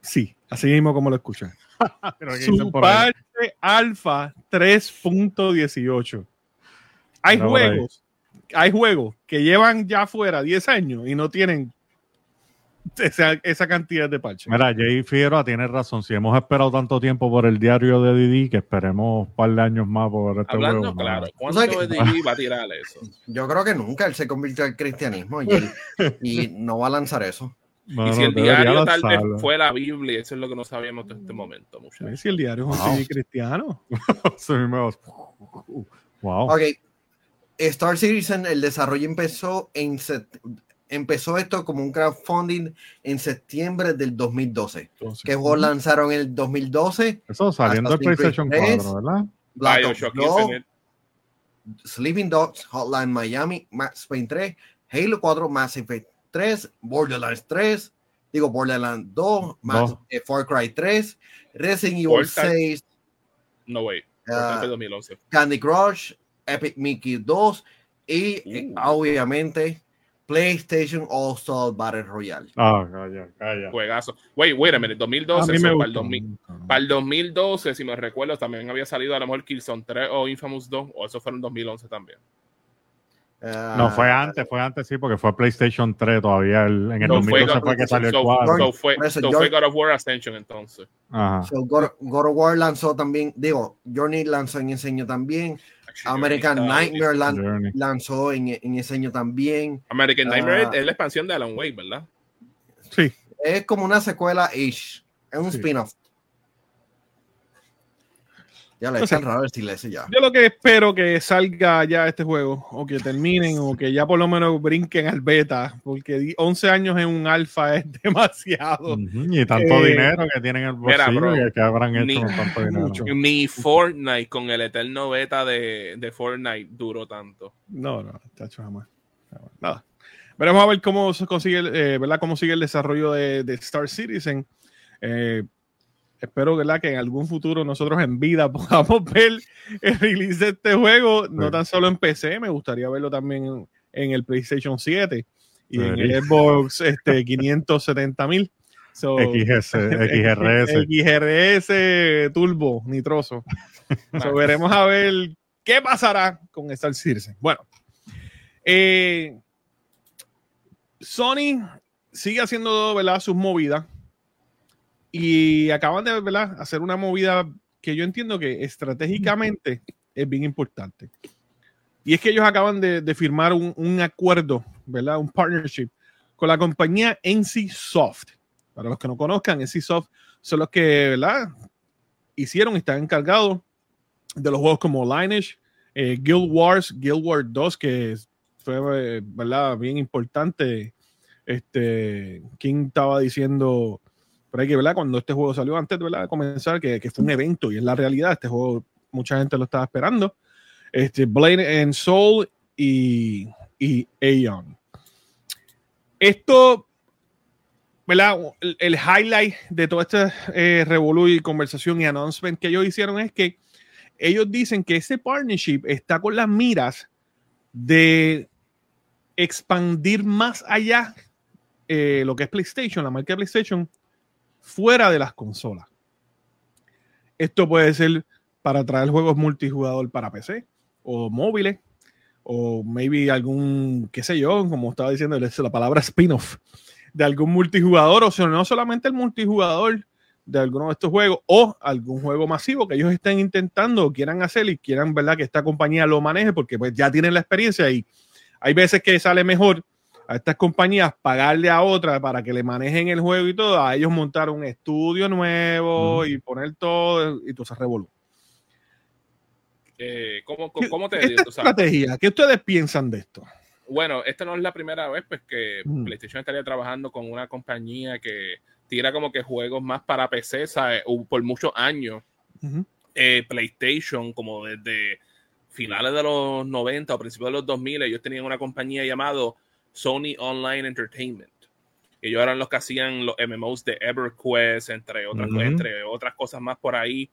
Sí, así mismo como lo escuchan. Pero ¿qué dicen Su parche Alpha 3.18. Hay juegos, hay juegos que llevan ya fuera 10 años y no tienen esa, esa cantidad de parches. Mira, Jay Figueroa tiene razón. Si hemos esperado tanto tiempo por el diario de Didi, que esperemos un par de años más por este Hablando juego. claro. ¿cuánto ¿Sabes qué? de DD va a tirar eso? Yo creo que nunca él se convirtió al cristianismo y, no va a lanzar eso. Y si el diario tal vez fue la Biblia, eso es lo que no sabíamos hasta este momento, muchachos. si el diario es un Wow. Cristiano. Wow. Ok. Star Citizen, el desarrollo empezó en set- empezó esto como un crowdfunding en septiembre del 2012. Entonces, ¿Qué juegos lanzaron en el 2020? Eso saliendo Creed PlayStation 3. 4, ¿verdad? Black Ops Bioshock 2, Infinite. Sleeping Dogs, Hotline Miami, Max Payne 3, Halo 4, Mass Effect 3, Borderlands 3, digo Borderlands 2, Mass- Dos. eh, Far Cry 3, Resident Evil Portal. 6, No way. ah, Portal 2011. Candy Crush, Epic Mickey 2 y eh, Uh. obviamente PlayStation All Star Battle Royale. Ah, calla, calla. Juegazo. Wait, wait a minute. a 2012. mí so, me para, el gustó. 2000 para el 2012, si me recuerdo, también había salido a lo mejor Killzone 3 o Infamous 2, o eso fue en 2011 también. Ah, No, fue antes, fue antes, sí, porque fue PlayStation 3 todavía. el- en el No, fue 2012 God- fue que salió el so- 4. so fue, fue God of War Ascension entonces. Ajá. So, God, God of War lanzó también, digo, Journey lanzó en ese año también, American Nightmare lan- Journey. lanzó en, en ese año también. American Nightmare Ah. es la expansión de Alan Wake, ¿verdad? Sí, Es como una secuela ish, es un Sí. spin-off. Ya le están raro decirle eso ya. yo lo que espero que salga ya este juego, o que terminen, o que ya por lo menos brinquen al beta, porque di- 11 años en un alfa es demasiado. Ujú, Y tanto Eh, dinero que tienen en el mira, bolsillo bro, y que habrán hecho ni- con tanto dinero. mucho. Ni Fortnite con el eterno beta de, de Fortnite duró tanto. No, no, chacho, jamás. Nada. Veremos a ver cómo se consigue, eh, ¿verdad? Cómo sigue el desarrollo de, de Star Citizen. Eh, espero, ¿verdad? Que en algún futuro nosotros en vida podamos ver el release de este juego, no tan solo en PC, me gustaría verlo también en, en el PlayStation 7 y en el. Xbox este, 570 mil. So, XS, XRS. XRS Turbo Nitroso. So, veremos a ver qué pasará con Star Citizen. Bueno, eh, Sony sigue haciendo ¿verdad? sus movidas y acaban de ¿verdad? hacer una movida que yo entiendo que estratégicamente es bien importante. Y es que ellos acaban de, de firmar un, un acuerdo, ¿verdad? Un partnership con la compañía NC Soft. Para los que no conozcan, NC Soft son los que, ¿verdad? Hicieron y están encargados de los juegos como Lineage, eh, Guild Wars, Guild Wars 2, que fue, eh, ¿verdad? Bien importante. Este, ¿quién estaba diciendo por ahí que, ¿verdad? Cuando este juego salió antes, ¿verdad? De comenzar, que, que fue un evento y es la realidad. Este juego, mucha gente lo estaba esperando. Este, Blade and Soul y, y Aeon. Esto, ¿verdad? El, highlight de toda esta eh, revolú y conversación y announcement que ellos hicieron es que ellos dicen que ese partnership está con las miras de expandir más allá eh, lo que es PlayStation, la marca PlayStation, fuera de las consolas. Esto puede ser para traer juegos multijugador para PC o móviles o maybe algún, qué sé yo, como estaba diciendo la palabra spin-off de algún multijugador, o sea, no solamente el multijugador de alguno de estos juegos o algún juego masivo que ellos estén intentando o quieran hacer y quieran, ¿verdad? Que esta compañía lo maneje porque pues ya tienen la experiencia y hay veces que sale mejor a estas compañías pagarle a otra para que le manejen el juego y todo, a ellos montar un estudio nuevo y poner todo y todo se revolú. Eh, ¿cómo, cómo, te digo? estrategia? ¿Qué ustedes piensan de esto? Bueno, esta no es la primera vez pues que PlayStation estaría trabajando con una compañía que tira como que juegos más para PC, ¿sabes? Por muchos años. Eh, PlayStation, como desde finales de los 90 o principios de los 2000, ellos tenían una compañía llamada Sony Online Entertainment. Ellos eran los que hacían los MMOs de EverQuest, entre otras, entre otras cosas más por ahí.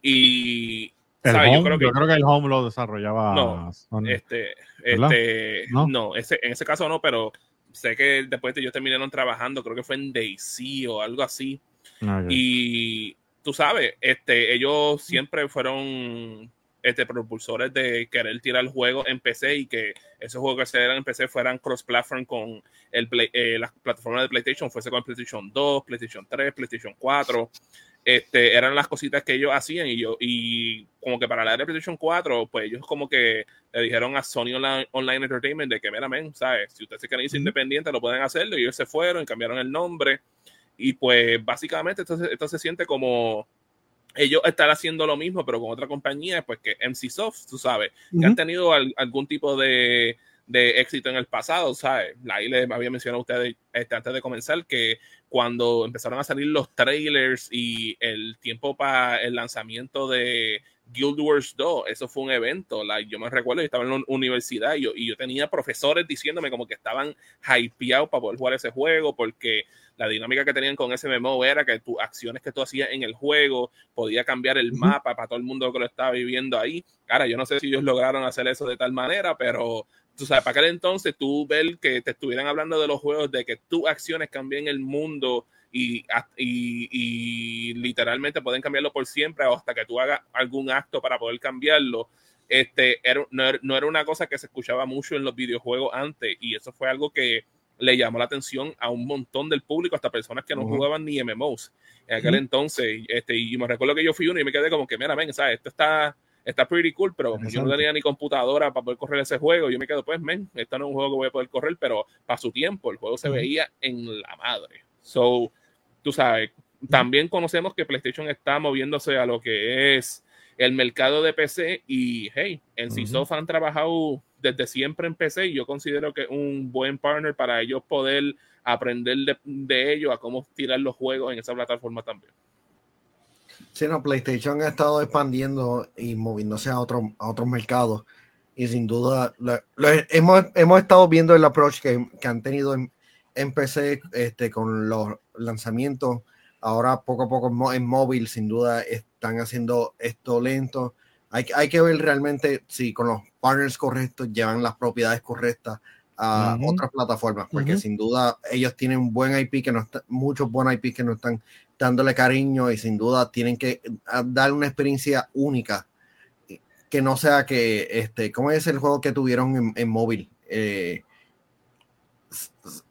Y yo, creo que, el Home lo desarrollaba. No, este, este, no, ese, en ese caso no, pero sé que después de ellos terminaron trabajando, creo que fue en Daisy o algo así. Ah, y tú sabes, este, ellos siempre fueron este, propulsores de querer tirar el juego en PC y que esos juegos que se dieran en PC fueran cross-platform con el eh, las plataformas de PlayStation, fuese con PlayStation 2, PlayStation 3, PlayStation 4. Este, eran las cositas que ellos hacían y yo, y como que para la de PlayStation 4, pues ellos como que le dijeron a Sony Online, Entertainment de que, mira, men, ¿sabes? Si ustedes se quieren ir independientes, lo pueden hacerlo. Y ellos se fueron y cambiaron el nombre. Y pues básicamente esto, esto se siente como ellos están haciendo lo mismo, pero con otra compañía, pues que MC Soft, tú sabes, que han tenido algún tipo de, de, éxito en el pasado, ¿sabes? Ahí les había mencionado a ustedes este, antes de comenzar que cuando empezaron a salir los trailers y el tiempo para el lanzamiento de Guild Wars 2, eso fue un evento. yo me recuerdo, yo estaba en la universidad y yo, y yo tenía profesores diciéndome como que estaban hypeados para poder jugar ese juego porque la dinámica que tenían con ese MMO era que tus acciones que tú hacías en el juego podía cambiar el mapa para todo el mundo que lo estaba viviendo ahí. Ahora, yo no sé si ellos lograron hacer eso de tal manera, pero tú sabes, para aquel entonces tú ver que te estuvieran hablando de los juegos, de que tus acciones cambien el mundo y, y, literalmente pueden cambiarlo por siempre o hasta que tú hagas algún acto para poder cambiarlo. Este, era, no, era una cosa que se escuchaba mucho en los videojuegos antes y eso fue algo que le llamó la atención a un montón del público, hasta personas que no jugaban ni MMOs en aquel entonces. Este, y me recuerdo que yo fui uno y me quedé como que, mira, ven, ¿sabes? Esto está, está pretty cool, pero yo no tenía ni computadora para poder correr ese juego, yo me quedo, pues, men, esto no es un juego que voy a poder correr, pero para su tiempo, el juego se veía en la madre. So, tú sabes, también conocemos que PlayStation está moviéndose a lo que es el mercado de PC y, hey, en CISOF han trabajado desde siempre en PC y yo considero que es un buen partner para ellos poder aprender de, ellos a cómo tirar los juegos en esa plataforma también. Sí, no, PlayStation ha estado expandiendo y moviéndose a, otro, a otros mercados y sin duda hemos, hemos, estado viendo el approach que, que han tenido en, en, PC este, con los lanzamientos. Ahora poco a poco en móvil sin duda están haciendo esto lento hay, hay que ver realmente si con los partners correctos llevan las propiedades correctas a otras plataformas, porque sin duda ellos tienen un buen IP que no está, muchos buenos IP que no están dándole cariño y sin duda tienen que dar una experiencia única que no sea que este, ¿cómo es el juego que tuvieron en, móvil? Eh,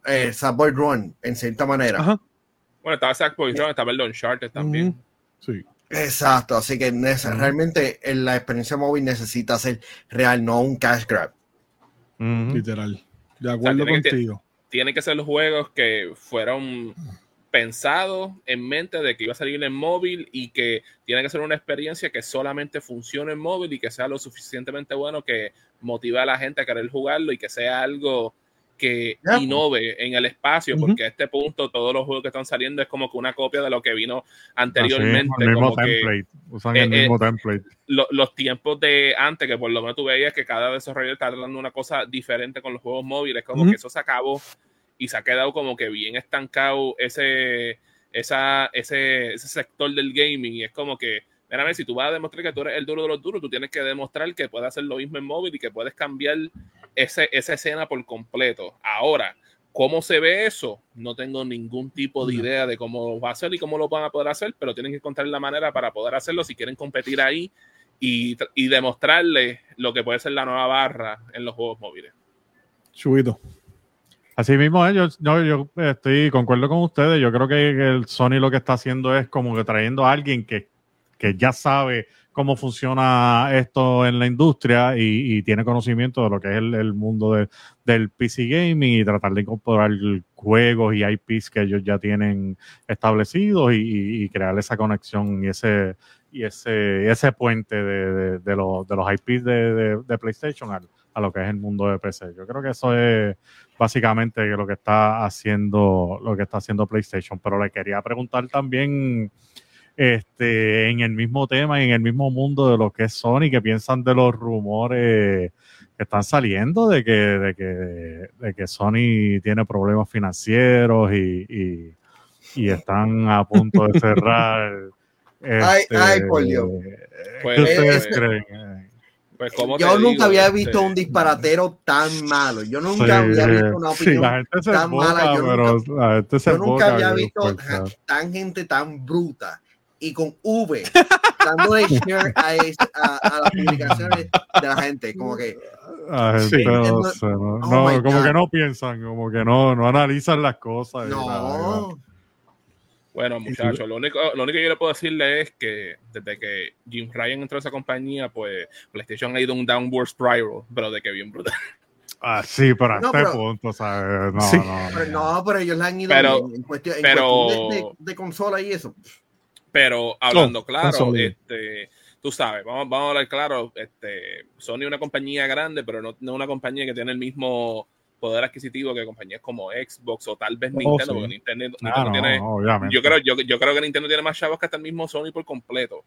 eh, Run, en cierta manera. Bueno, estaba Sackboy Run, estaba el Uncharted también. Sí. Exacto, así que realmente la experiencia móvil necesita ser real, no un cash grab. Literal. De acuerdo contigo. tiene que ser los juegos que fueron pensados en mente de que iba a salir en móvil y que tiene que ser una experiencia que solamente funcione en móvil y que sea lo suficientemente bueno que motive a la gente a querer jugarlo y que sea algo que innove en el espacio, porque a este punto todos los juegos que están saliendo es como que una copia de lo que vino anteriormente. usan el mismo template. los tiempos de antes, que por lo menos tú veías que cada desarrollador está dando una cosa diferente con los juegos móviles, como que eso se acabó y se ha quedado como que bien estancado ese, esa, ese, ese sector del gaming y es como que Mira, si tú vas a demostrar que tú eres el duro de los duros, tú tienes que demostrar que puedes hacer lo mismo en móvil y que puedes cambiar ese, esa escena por completo. Ahora, ¿cómo se ve eso? No tengo ningún tipo de idea de cómo va a ser y cómo lo van a poder hacer, pero tienen que encontrar la manera para poder hacerlo si quieren competir ahí y, y demostrarle lo que puede ser la nueva barra en los juegos móviles. Chubito. Así mismo, eh, yo, no, yo estoy concuerdo con ustedes. Yo creo que el Sony lo que está haciendo es como que trayendo a alguien que, que ya sabe cómo funciona esto en la industria y, tiene conocimiento de lo que es el, mundo del PC gaming y tratar de incorporar juegos y IPs que ellos ya tienen establecidos y, crear esa conexión y ese y ese, ese puente de, de, los, de los IPs de, PlayStation a, a, lo que es el mundo de PC. Yo creo que eso es básicamente lo que está haciendo lo que está haciendo PlayStation. Pero le quería preguntar también este, en el mismo tema y en el mismo mundo de lo que es Sony, que piensan de los rumores que están saliendo de que, de que, de que Sony tiene problemas financieros y, y, están a punto de cerrar. ay, ay, por Dios. ¿Qué ustedes creen? Pues, yo nunca había visto un disparatero tan malo. Yo nunca había visto una opinión tan mala. Yo nunca, yo nunca había visto tan gente tan bruta y con V, dándole share a, a, las publicaciones de la gente, como que... no, oh como que no piensan, como que no, no analizan las cosas. No. Bueno, muchachos, lo único, lo único que yo le puedo decirle es que desde que Jim Ryan entró a esa compañía, pues PlayStation ha ido un downward spiral, pero de que bien brutal. Ah, sí, pero hasta este punto, ¿sabes? No, no, pero, no, pero ellos le han ido en, cuestión, de, consola y eso. Pero hablando claro, este, tú sabes, vamos, vamos a hablar claro, este, Sony es una compañía grande, pero no, no una compañía que tiene el mismo poder adquisitivo que compañías como Xbox o tal vez oh, Nintendo, porque Nintendo, ah, tiene, yo creo, yo, yo, creo que Nintendo tiene más chavos que hasta el mismo Sony por completo.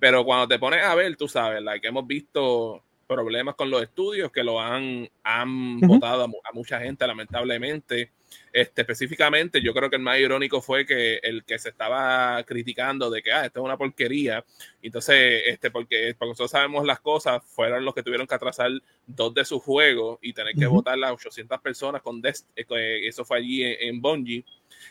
Pero cuando te pones a ver, tú sabes, que hemos visto problemas con los estudios que lo han, han votado a, mucha gente, lamentablemente. Este, específicamente, yo creo que el más irónico fue que el que se estaba criticando de que, ah, esto es una porquería. Entonces, este, porque, porque nosotros sabemos las cosas, fueron los que tuvieron que atrasar dos de sus juegos y tener que votar las 800 personas con Dest eh, eso fue allí en, Bungie.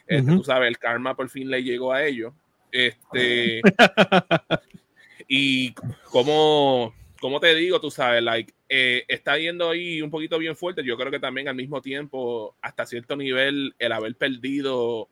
Este, tú sabes, el karma por fin le llegó a ellos. Este, y como como te digo, tú sabes, like, eh, está yendo ahí un poquito bien fuerte. Yo creo que también al mismo tiempo, hasta cierto nivel, el haber perdido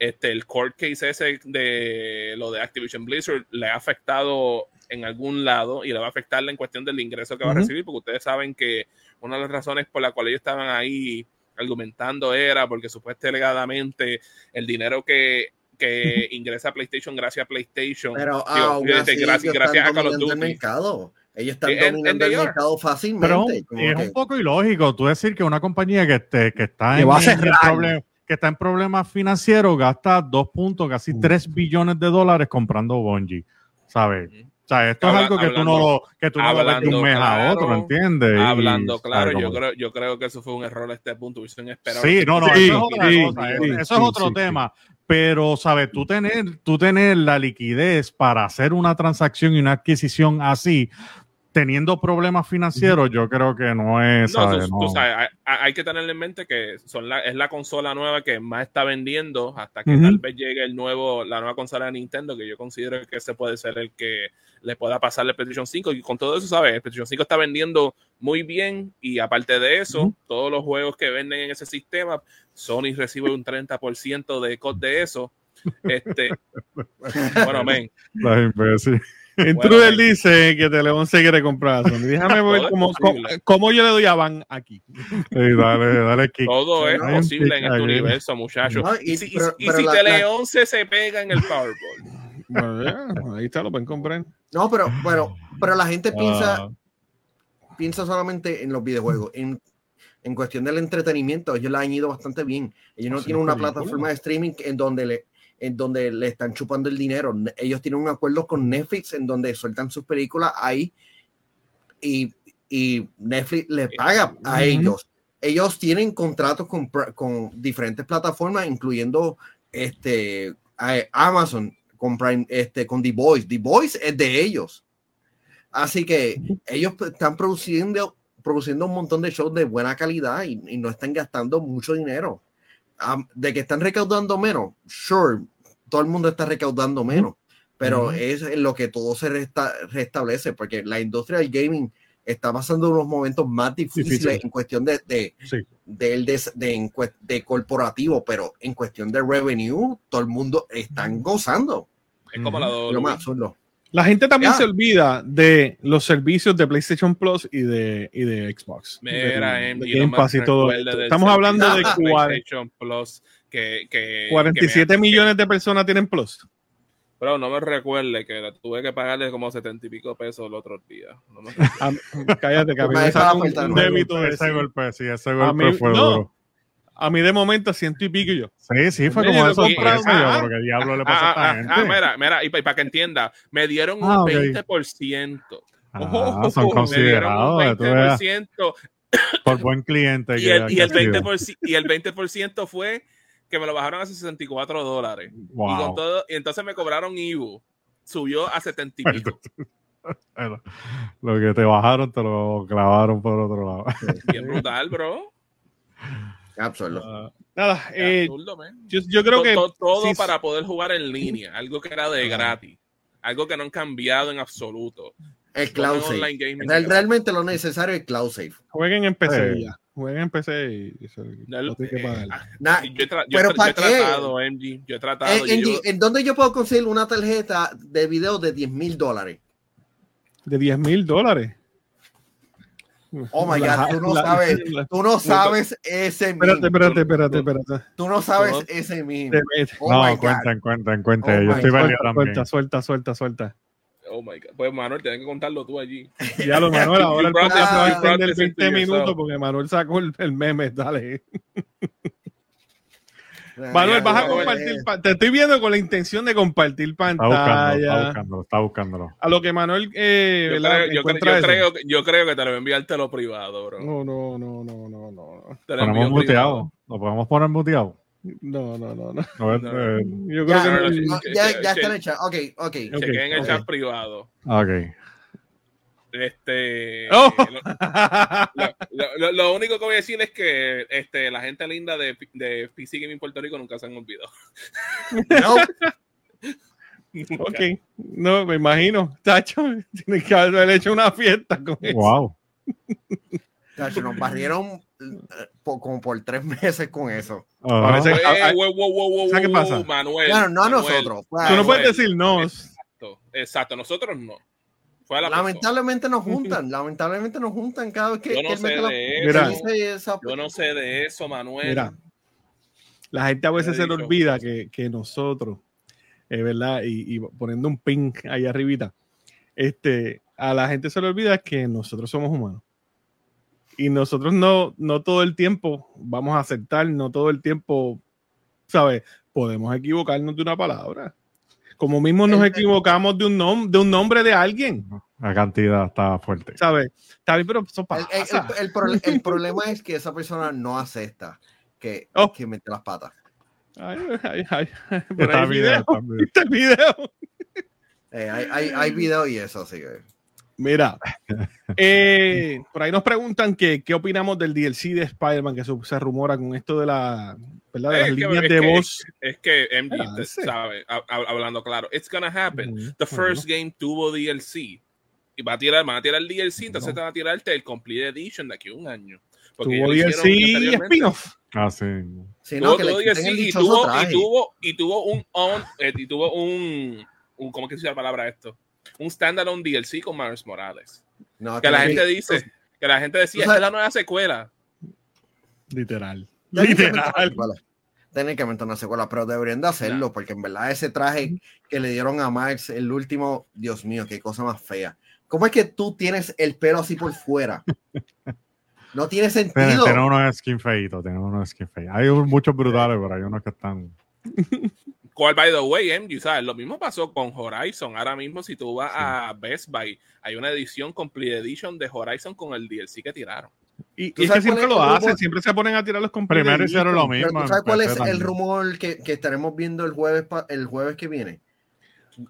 este, el court case ese de lo de Activision Blizzard le ha afectado en algún lado y le va a afectar en cuestión del ingreso que va a recibir, porque ustedes saben que una de las razones por la cual ellos estaban ahí argumentando era porque supuestamente el dinero que que ingresa a PlayStation gracias a PlayStation. Pero gracias, gracias a Call of Duty. Ellos están dominando el mercado fácilmente. es un poco ilógico tú decir que una compañía que, está en, que está en problemas financieros gasta dos puntos, casi 3 billones de dólares comprando Bungie, ¿sabes? O sea, esto es algo que tú no lo que tú no ves de un mes a otro, ¿entiendes? Hablando claro, yo creo, yo creo que eso fue un error a este punto. Sí, no, no, eso es otra cosa. eso es otro tema. Pero, ¿sabes? Tú tener, tú tener la liquidez para hacer una transacción y una adquisición así, teniendo problemas financieros, yo creo que no es. Tú, sabes, hay, que tener en mente que son la, es la consola nueva que más está vendiendo hasta que tal vez llegue el nuevo, la nueva consola de Nintendo, que yo considero que ese puede ser el que le pueda pasar el PlayStation 5. Y con todo eso, ¿sabes? El PlayStation 5 está vendiendo muy bien y aparte de eso, todos los juegos que venden en ese sistema, Sony recibe un 30% de coste de eso. Este, bueno, men. La imbécil. Intruder dice que Teleón se quiere comprar Déjame ver cómo, cómo, yo le doy a Van aquí. dale, dale Todo es posible en este universo, muchachos. y, si, Teleón se, se pega en el Powerball. Bueno, ahí está, lo pueden comprar. No, pero, bueno, pero la gente piensa, ah. piensa solamente en los videojuegos. En, en cuestión del entretenimiento, ellos la han ido bastante bien. Ellos no tienen una plataforma de streaming en donde le en donde le están chupando el dinero. Ellos tienen un acuerdo con Netflix en donde sueltan sus películas ahí y, y Netflix les paga a ellos. Ellos tienen contratos con, con, diferentes plataformas, incluyendo este, Amazon, con, este, con The Voice. The Voice es de ellos. Así que ellos están produciendo, produciendo un montón de shows de buena calidad y, y no están gastando mucho dinero de que están recaudando menos, sure, todo el mundo está recaudando menos, pero es en lo que todo se restablece, porque la industria del gaming está pasando unos momentos más difíciles Difícil. en cuestión de, de, Sí. de, en cue- de corporativo, pero en cuestión de revenue, todo el mundo están gozando. Es como la Lo más absurdo. La gente también se olvida de los servicios de PlayStation Plus y de, y de Xbox. Mira, de, de Game me Pass y todo Estamos hablando de PlayStation Plus que, que 47 que me- millones de personas tienen Plus. Pero no me recuerde que la tuve que pagarle como 70 y pico pesos el otro día. No me- A- cállate, que a mí Me un, un débito de ese golpe, sí, ese golpe mí- fue no. duro. A mí de momento ciento y pico yo. Sí, sí, fue como eso. compraron, ah, diablo le pasó a Ah, esta ah, gente. ah, mira, mira, y para que entienda, me dieron un Ah, ok. 20%. Ah, Ojo, son me Me dieron un considerados. tú veas, 20% por buen cliente. y el, y el ha sido. 20%, y el 20% fue que me lo bajaron a 64 dólares. Y, con Wow. todo, y entonces me cobraron Ivo. Subió a 70 y pico. Bueno, Lo que te bajaron te lo clavaron por otro lado. Bien brutal, bro. Absurdo. Ah, nada, eh, Absurdo, yo, yo creo To- que to- todo sí, para poder jugar en línea, algo que era de gratis, algo que no han cambiado en absoluto. El cloud Todo online gaming. Real- realmente lo necesario es el cloud save. jueguen en PC Sí. Jueguen en PC y eso, No, no tienen que eh, pagar. Na- yo he, tra- yo he pero tra- yo ¿pa' he qué? tratado, MG, yo he tratado. Llevo- ¿en dónde yo puedo conseguir una tarjeta de video de 10 mil dólares? De 10 mil dólares. Oh my La- God, tú no la- sabes, la- tú no sabes ese Espérate, meme. espérate, espérate, espérate. Tú no sabes No. ese meme. Te- Oh no, my God. cuenten, cuenten, cuenten. Oh Yo estoy Suelta, también. suelta, suelta, suelta, suelta. Oh my God. Pues Manuel, tienes que contarlo tú allí. Ya lo Manuel, ahora el podcast se va a extender brought this 20 into minutos porque Manuel sacó el, el meme, dale. Manuel, vas a compartir, pa- te estoy viendo con la intención de compartir Está buscándolo, está pantalla. buscándolo, está buscándolo. A lo que Manuel, eh, Yo creo, yo, creo, yo, creo, yo creo que te lo voy a enviarte lo privado, bro. No, no, no, no, no, no. Te lo Ponemos muteado. Lo podemos poner muteado. No, no, no, no. A ver, No. eh, Yo creo Ya, que no, no. no, no, ya, ya está en el chat. Ok, ok. Ok, Chequen en el chat privado. ok. Este. Oh. Lo, lo- lo- lo único que voy a decir es que este, la gente linda de, de PC Gaming Puerto Rico nunca se han olvidado. No, ok, no, me imagino. Tacho, tiene que haber hecho una fiesta con eso. Wow. Tacho, nos barrieron eh, por- como por tres meses con eso. Eh, ¿sabes qué pasa? Manuel. Claro, no a Manuel. nosotros. Tú no puedes decir no. Exacto, exacto, nosotros no. Fue a la persona. Lamentablemente nos juntan, lamentablemente nos juntan cada vez que, Yo que no él sé mete la- de que Mira. esa- Yo no sé de eso, Manuel. Mira, la gente a veces se le olvida que, que nosotros, es verdad, y, y poniendo un ping ahí arribita, este, a la gente se le olvida que nosotros somos humanos. Y nosotros no, no todo el tiempo vamos a aceptar, no todo el tiempo, ¿sabes? Podemos equivocarnos de una palabra. Como mismo nos equivocamos de un, nom- de un nombre de alguien, La cantidad está fuerte. ¿sabes? Está bien, pero eso El, pasa. el- el- el pro- el problema es que esa persona no acepta que, Oh. que mete las patas. Ay, ay, ay, por Está ahí bien, video, está video. Eh, hay, hay, hay video y eso, así que. Mira, eh, por ahí nos preguntan que qué opinamos del DLC de Spider-Man que se, se rumora con esto de, la, ¿verdad? de Es las que- líneas es de que- voz. Es que MG, Ah, te- sí. sabe, ha- ha- hablando claro, it's gonna happen. The first game tuvo DLC. Y va a tirar, van a tirar el DLC, entonces No. te van a tirarte el Complete Edition de aquí a un año. Porque Tuvo DLC y spin-off. Ah, sí. Tuvo, no, que tuvo DLC y tuvo, y tuvo, y tuvo un on, eh, y tuvo un, un ¿cómo que se dice la palabra esto? Un standalone DLC con Miles Morales. No, Que la gente dice, que la gente decía, es la nueva secuela. Literal. Literal. Técnicamente una secuela, pero deberían de hacerlo, porque en verdad ese traje que le dieron a Max, el último, Dios mío, qué cosa más fea. ¿Cómo es que tú tienes el pelo así por fuera? No tiene sentido. tiene unos skin feitos, tiene unos skin feitos. Hay muchos brutales, pero hay unos que están. Cual, by the way, MG, ¿sabes? Lo mismo pasó con Horizon. Ahora mismo, si tú vas a Best Buy, hay una edición Complete Edition de Horizon con el DLC que tiraron. Y, ¿Tú y es que sabes siempre lo hacen, rumor? siempre se ponen a tirar los Primero completos. hicieron lo mismo. ¿tú sabes cuál es el rumor que, que estaremos viendo el jueves, pa- el jueves que viene?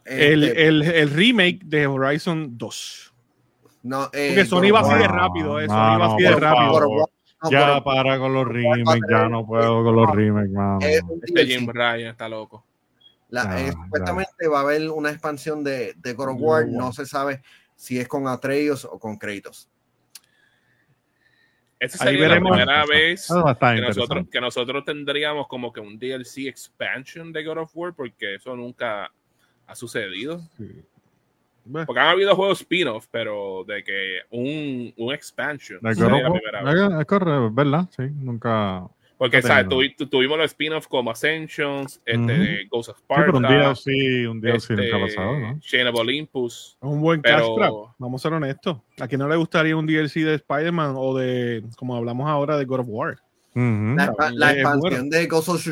El, Este, el, el remake de Horizon 2. no, eh, Porque Sony va así de rápido, eh, no, Sony va no, así de rápido. No, Ya pero- para con los remakes, ya no puedo con los remakes, mano. Este. Jim Ryan está loco. La- Ah, eh, supuestamente va a haber una expansión de, de God of War. No se sabe si es con Atreus o con Kratos. Esa Ahí sería veremos. la primera vez que nosotros, interesante. que nosotros tendríamos como que un DLC expansion de God of War, porque eso nunca ha sucedido. Porque han habido juegos spin-off, pero de que un, un expansion De sería la primera vez. es- es correcto, es verdad, sí, nunca. Porque, ¿sabes? Tuvi- tu- tuvimos los spin-offs como Ascensions, este, Ujú. Ghost of Sí, pero un Sparta, DLC, un DLC este, nunca ha pasado, ¿no? Chain of Olympus. es un buen Pero- cash grab, Vamos a ser honestos. ¿A quién no le gustaría un DLC de Spider-Man o de, como hablamos ahora, de God of War? Ujú. La, expa- la Es expansión de Ghost of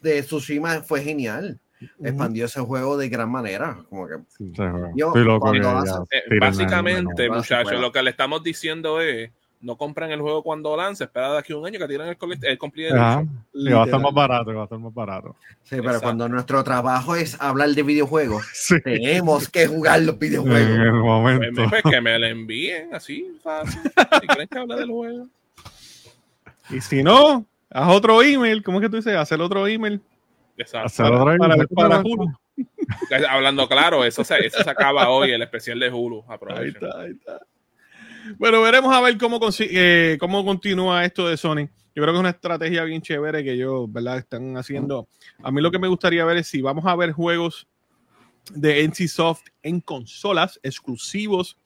de Tsushima fue genial. Expandió ese juego de gran manera. Como que Sí. Yo, loco ya haces- Eh, la- básicamente, la- la muchachos, lo que le estamos diciendo es no compren el juego cuando lance, espera de aquí a un año que tienen el, el Complete Ajá. Y va a estar más barato, va a estar más barato. Sí, pero Exacto. cuando nuestro trabajo es hablar de videojuegos, Sí, tenemos que jugar los en videojuegos. el Pues, momento. pues, que me lo envíen así, fácil. Si quieren que hable del juego. Y si no, haz otro email. ¿Cómo es que tú dices? Hacer otro email. Exacto. Hacer para- vez, para otra vez. Hulu. Hablando claro, eso se, eso se acaba hoy, el especial de Hulu. Ahí Aprovechen. está, ahí está. Bueno, veremos a ver cómo, eh, cómo continúa esto de Sony. Yo creo que es una estrategia bien chévere que ellos, ¿verdad? Están haciendo. A mí lo que me gustaría ver es si vamos a ver juegos de NCSoft en consolas exclusivos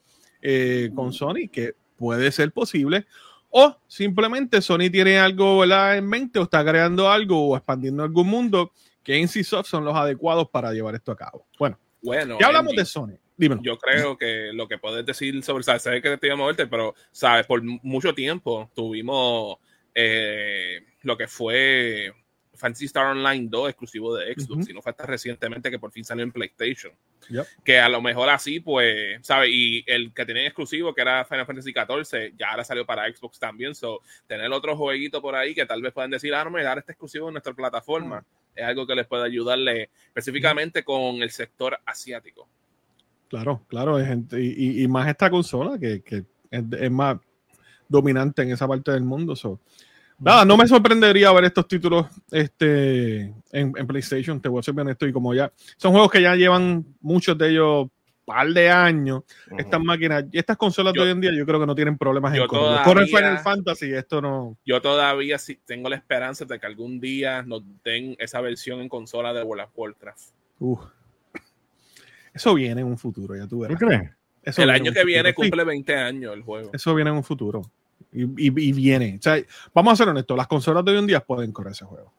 eh, con Sony, que puede ser posible. O simplemente Sony tiene algo ¿verdad? en mente o está creando algo o expandiendo algún mundo que NCSoft son los adecuados para llevar esto a cabo. Bueno, Bueno, ya hablamos Andy, de Sony. Dímelo. Yo creo que lo que puedes decir sobre, sabes, que te iba a moverte, pero sabes, por mucho tiempo tuvimos eh, lo que fue Fantasy Star Online 2 exclusivo de Xbox, Ujú. y no fue hasta recientemente que por fin salió en PlayStation. Yep. Que a lo mejor así, pues, ¿sabes? Y el que tenía exclusivo, que era Final Fantasy XIV, ya ahora salió para Xbox también. So, tener otro jueguito por ahí que tal vez puedan decir, ah, no, me dar este exclusivo en nuestra plataforma. Es algo que les puede ayudarle específicamente con el sector asiático. Claro, claro, es y, y- más esta consola que, que es, es más dominante en esa parte del mundo. so. Nada, no me sorprendería ver estos títulos este, en, en PlayStation, te voy a ser bien honesto, y como ya son juegos que ya llevan muchos de ellos par de años, Ujú. estas máquinas, y estas consolas Yo- de hoy en día yo creo que no tienen problemas en yo correr. Corre todavía- Final Fantasy, esto no... Yo todavía sí tengo la esperanza de que algún día nos den esa versión en consola de World of Warcraft. uf. Eso viene en un futuro, ya tú ¿Tú verás. crees? Eso el año que viene cumple 20 años el juego. Eso viene en un futuro. Y, y- y viene. O sea, vamos a ser honestos, las consolas de hoy en día pueden correr ese juego.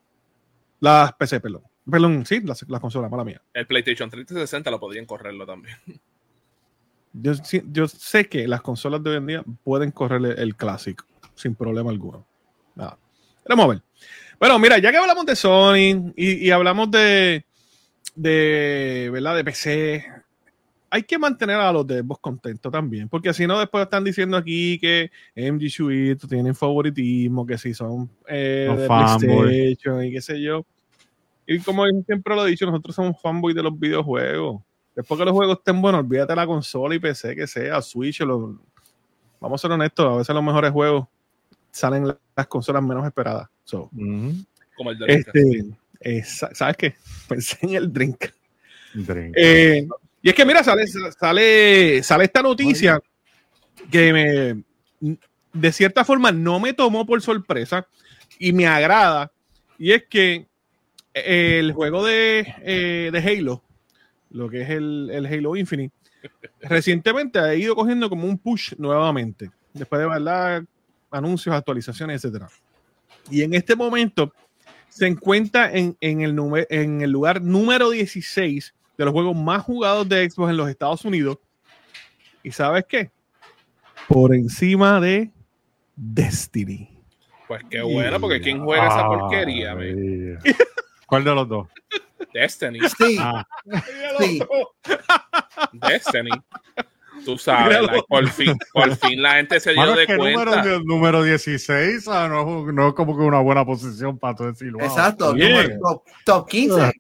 Las PC, perdón. Perdón, sí, las, las consolas, mala mía. El PlayStation 360 lo podrían correrlo también. Yo, sí- yo sé que las consolas de hoy en día pueden correr el, el Classic sin problema alguno. Nada. Vamos a ver. Bueno, mira, ya que hablamos de Sony y, y hablamos de, de, ¿verdad? de PC, hay que mantener a los de Xbox contentos también, porque si no, después están diciendo aquí que MG Suite tienen favoritismo, que si son eh, Los de. PlayStation y qué sé yo. Y como siempre lo he dicho, nosotros somos fanboys de los videojuegos. Después que los juegos estén buenos, olvídate la consola y PC que sea, Switch. o lo- Vamos a ser honestos, a veces los mejores juegos salen la- las consolas menos esperadas. So. Como el de este, eh, sa- ¿Sabes qué? Pensé en el drink. Drink. Eh, y es que, mira, sale, sale, sale esta noticia que me, de cierta forma no me tomó por sorpresa y me agrada. Y es que eh, el juego de, eh, de Halo, lo que es el, el Halo Infinite, recientemente ha ido cogiendo como un push nuevamente, después de verdad anuncios, actualizaciones, etcétera. Y en este momento se encuentra en, en el, en el lugar número 16 de los juegos más jugados de Xbox en los Estados Unidos. ¿Y sabes qué? Por encima de Destiny. Pues qué bueno, porque ¿quién juega esa porquería? Ay. man? ¿Cuál de los dos? Destiny. Sí, Ah, sí. Destiny. Tú sabes, like, por, fin, por fin la gente se dio es de que cuenta. número, número 16 ah, no, no es como que una buena posición para tú decir. wow. Exacto. número- top, top 15.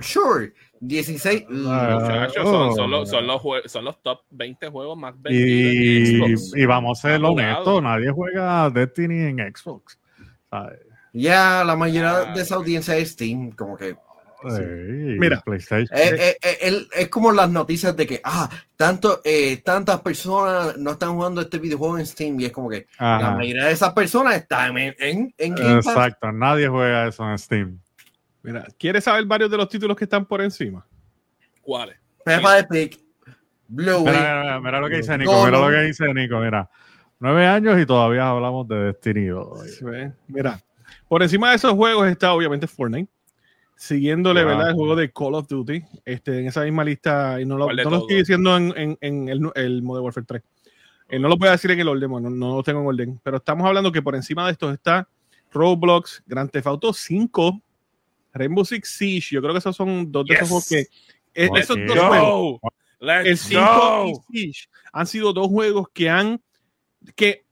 Sure. 16. mm, Ah. Muchachos, son, son los, son, los jue- son los top 20 juegos más vendidos en Y, y vamos a ser honestos, nadie juega Destiny en Xbox. ¿sabes? Ya la mayoría Ah. de esa audiencia es Steam, como que Sí, Mira. PlayStation. Eh, eh, eh, el- es como las noticias de que, ah, tanto, eh, tantas personas no están jugando este videojuego en Steam y es como que la mayoría de esas personas están en, en, en Game Pass. Exacto, nadie juega eso en Steam. Mira, ¿quieres saber varios de los títulos que están por encima? ¿Cuáles? Peppa the Pig, Blue Mira, mira, mira, mira lo que dice Nico, mira lo que dice Nico, mira. Nueve años y todavía hablamos de Destiny 2. Sí, ve. Mira, por encima de esos juegos está obviamente Fortnite. Siguiéndole, Wow. ¿verdad? El juego de Call of Duty. Este, en esa misma lista, y no lo, estoy diciendo en, en- en el, el Modern Warfare 3. Eh, no lo voy a decir en el orden, bueno, no, no lo tengo en orden. Pero estamos hablando que por encima de estos está Roblox, Grand Theft Auto 5, Rainbow Six Siege. Yo creo que esos son dos de esos juegos que. Let's esos dos go. juegos, el Let's 5 go. y Siege han sido dos juegos que han que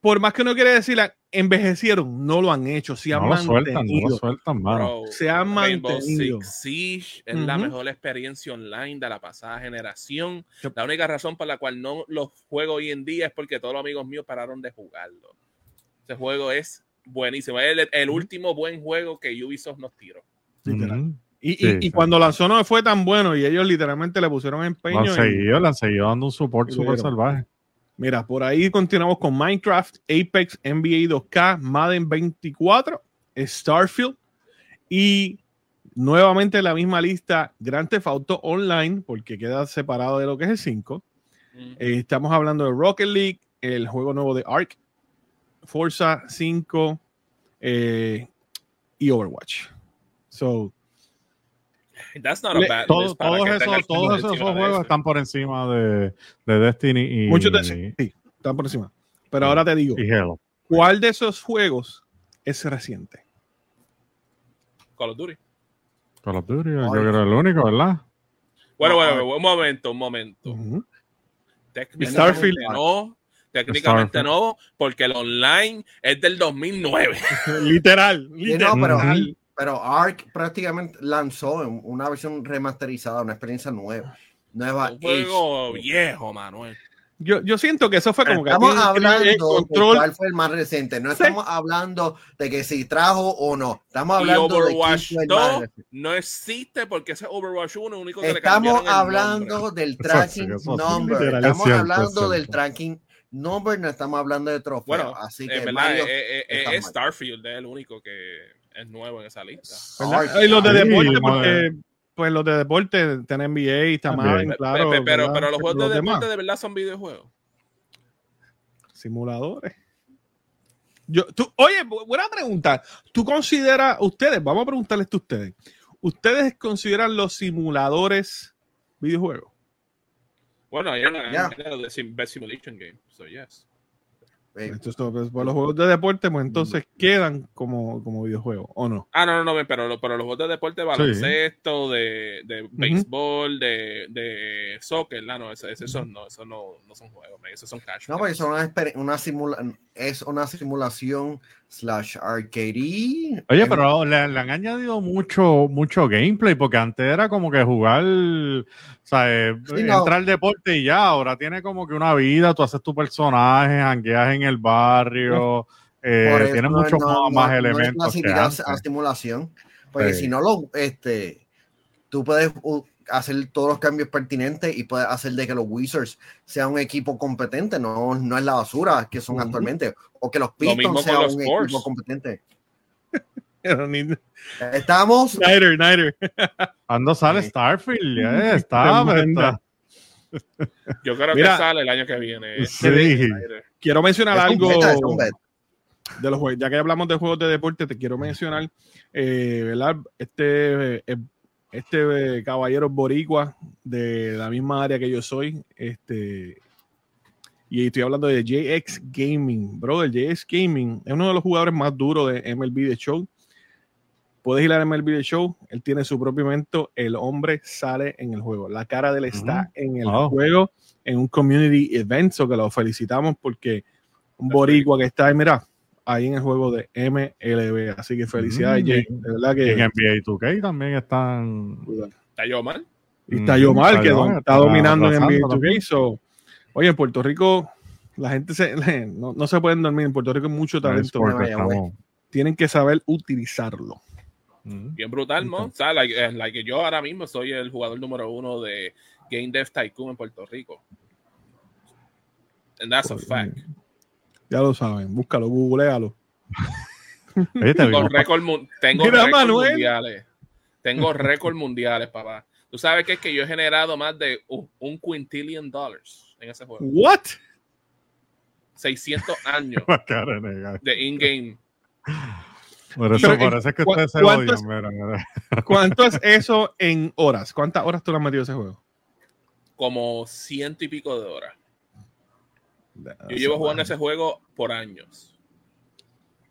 por más que uno quiere decir envejecieron, no lo han hecho, se han No lo sueltan, no mantenido. lo sueltan, mano. Bro, Se han Rainbow mantenido. Six Siege es la mejor experiencia online de la pasada generación. La única razón por la cual no los juego hoy en día es porque todos los amigos míos pararon de jugarlo. Ese juego es buenísimo. Es el, el último buen juego que Ubisoft nos tiró. Y, y- Sí, y sí. cuando lanzó no fue tan bueno y ellos literalmente le pusieron Lo empeño. han en- seguido, le han seguido dando un support Y súper lo salvaje. Mira, por ahí continuamos con Minecraft, Apex, NBA 2K, Madden 24, Starfield y nuevamente en la misma lista Grand Theft Auto Online, porque queda separado de lo que es el 5. Eh, estamos hablando de Rocket League, el juego nuevo de Ark, Forza 5 eh, y Overwatch. So, That's not a Le- bad Todo- todos esos, todos juegos están por encima de, de Destiny y, muchos de sí, están por encima. Pero ahora te digo. ¿cuál de esos juegos es reciente? Call of Duty. Call of Duty, yo creo que es el único, ¿verdad? Bueno, No, bueno, un momento, un momento. Técnicamente Starfield. no, técnicamente Starfield. no, porque el online es del 2009. literal, literal. no, pero. Pero Ark prácticamente lanzó en una versión remasterizada, una experiencia nueva. Nueva Un juego viejo, Manuel. Yo, yo siento que eso fue como que Estamos hablando el de control. cuál fue el más reciente. No Sí. estamos hablando de que si trajo o no. Estamos Y hablando de Overwatch quién fue el más 2 reciente. no existe porque ese Overwatch 1 es el único que le Estamos el hablando nombre. del tracking eso number. es estamos cierto, hablando es del tracking number, no estamos hablando de trofeo. Bueno, Así en que verdad, Mario, eh, eh, eh, está es mal. Starfield es el único que es nuevo en esa lista. Y los de deporte, porque pues los de deporte, tener NBA. Madden, Pe- claro. pe- pero, pero los juegos de demás, deporte de verdad son videojuegos. simuladores. Yo, tú, oye, bu- buena pregunta. ¿Tú consideras, ustedes, vamos a preguntarles esto a ustedes, ¿ustedes consideran los simuladores videojuegos? Bueno, hay una de sim- Simulation Game, so yes. Eh, Entonces, pues, los juegos de deporte, pues entonces quedan como, como videojuegos, ¿o no? Ah, no, no, no, pero, pero los juegos de deporte, baloncesto, de, de béisbol, de, de soccer, no, esos, esos son, no, esos no, no son juegos, esos son cash. no, porque son una, una simula- es una simulación slash arcade. Oye, Es- pero le, le han añadido mucho, mucho gameplay, porque antes era como que jugar, o sea, no. entrar al deporte y ya, ahora tiene como que una vida, tú haces tu personaje, jangueas en el barrio, eh, tiene muchos no- más, no- es elementos que clasificado antes. a simulación. Porque Sí. si no lo, este, tú puedes hacer todos los cambios pertinentes y puedes hacer de que los Wizards sean un equipo competente, no, no es la basura que son actualmente, o que los Pistons sean los un equipo competente. Ni- Estamos, Snyder, Snyder. Cuando sale Sí. Starfield, ya está, está- Yo creo Mira. que sale el año que viene. Sí. Quiero mencionar es algo de los juegos. Ya que hablamos de juegos de deporte, te quiero mencionar, eh, ¿verdad? Este, eh, este eh, caballero boricua de la misma área que yo soy, este, y estoy hablando de JX Gaming, brother. JX Gaming es uno de los jugadores más duros de MLB The Show. Puedes ir a MLB The Show, él tiene su propio evento, el hombre sale en el juego, la cara de él está en el juego, en un community event, so que lo felicitamos porque un boricua que está ahí, mira, ahí en el juego de MLB, así que felicidades, Mm. Jay, de verdad y en NBA 2K también están... ¿Está yo mal? y está yo mal, que está, está dominando en NBA 2K, también. so, oye, en Puerto Rico la gente se, no, no se pueden dormir, en Puerto Rico hay mucho talento, tienen que saber utilizarlo. Ujú. Bien brutal, ¿no? O sea, like, eh, like yo ahora mismo soy el jugador número uno de Game Dev Tycoon en Puerto Rico. And that's a Pues, fact. Ya lo saben, búscalo, googlealo. Tengo récord, mu- tengo Mira, récord Manuel. mundiales. Tengo récord mundiales, papá. Tú sabes que es que yo he generado más de un, un quintillion dollars en ese juego. What? 600 años de in-game. Por eso, Pero, por ¿en eso es que cu- ustedes se cuántos- odian, mira, mira. ¿Cuánto es eso en horas? ¿Cuántas horas tú le has metido a ese juego? Como ciento y pico de horas. Yo llevo jugando ese juego por años.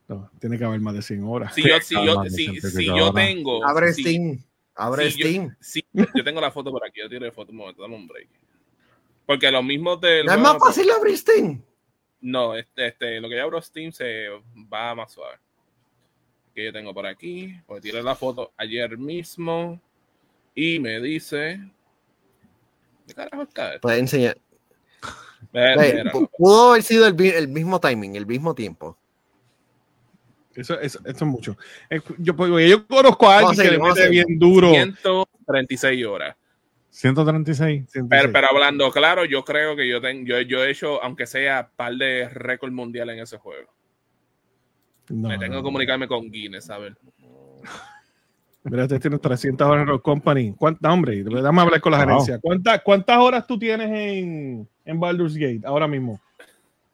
No, tiene que haber más de 100 horas. Si yo, si yo, si, si yo tengo. Abre si- Steam. Abre si yo- Steam. si- yo tengo la foto por aquí. Yo tiré foto un momento. Dame un break. Porque los mismos del. ¿No es más fácil abrir Steam? No, este, este, lo que yo abro Steam se va más suave. Que yo tengo por aquí. Pues tiré la foto ayer mismo. Y me dice. ¿Qué carajo está esto? Puedes enseñar. Mira, Pudo haber sido el, mismo timing, el mismo tiempo. Eso, eso, eso es mucho. Eh, Yo, pues, yo conozco a alguien que le mete bien duro. 136 horas. 136. Pero, pero hablando claro, yo creo que yo, tengo yo, yo he hecho, aunque sea, par de récord mundial en ese juego. No, Me tengo no, que comunicarme con Guinness, a ver. Mira, este tiene 300 horas en Rock Company. ¿Cuántas, hombre? Déjame hablar con la Wow. gerencia. ¿Cuántas, ¿Cuántas horas tú tienes en, en Baldur's Gate ahora mismo?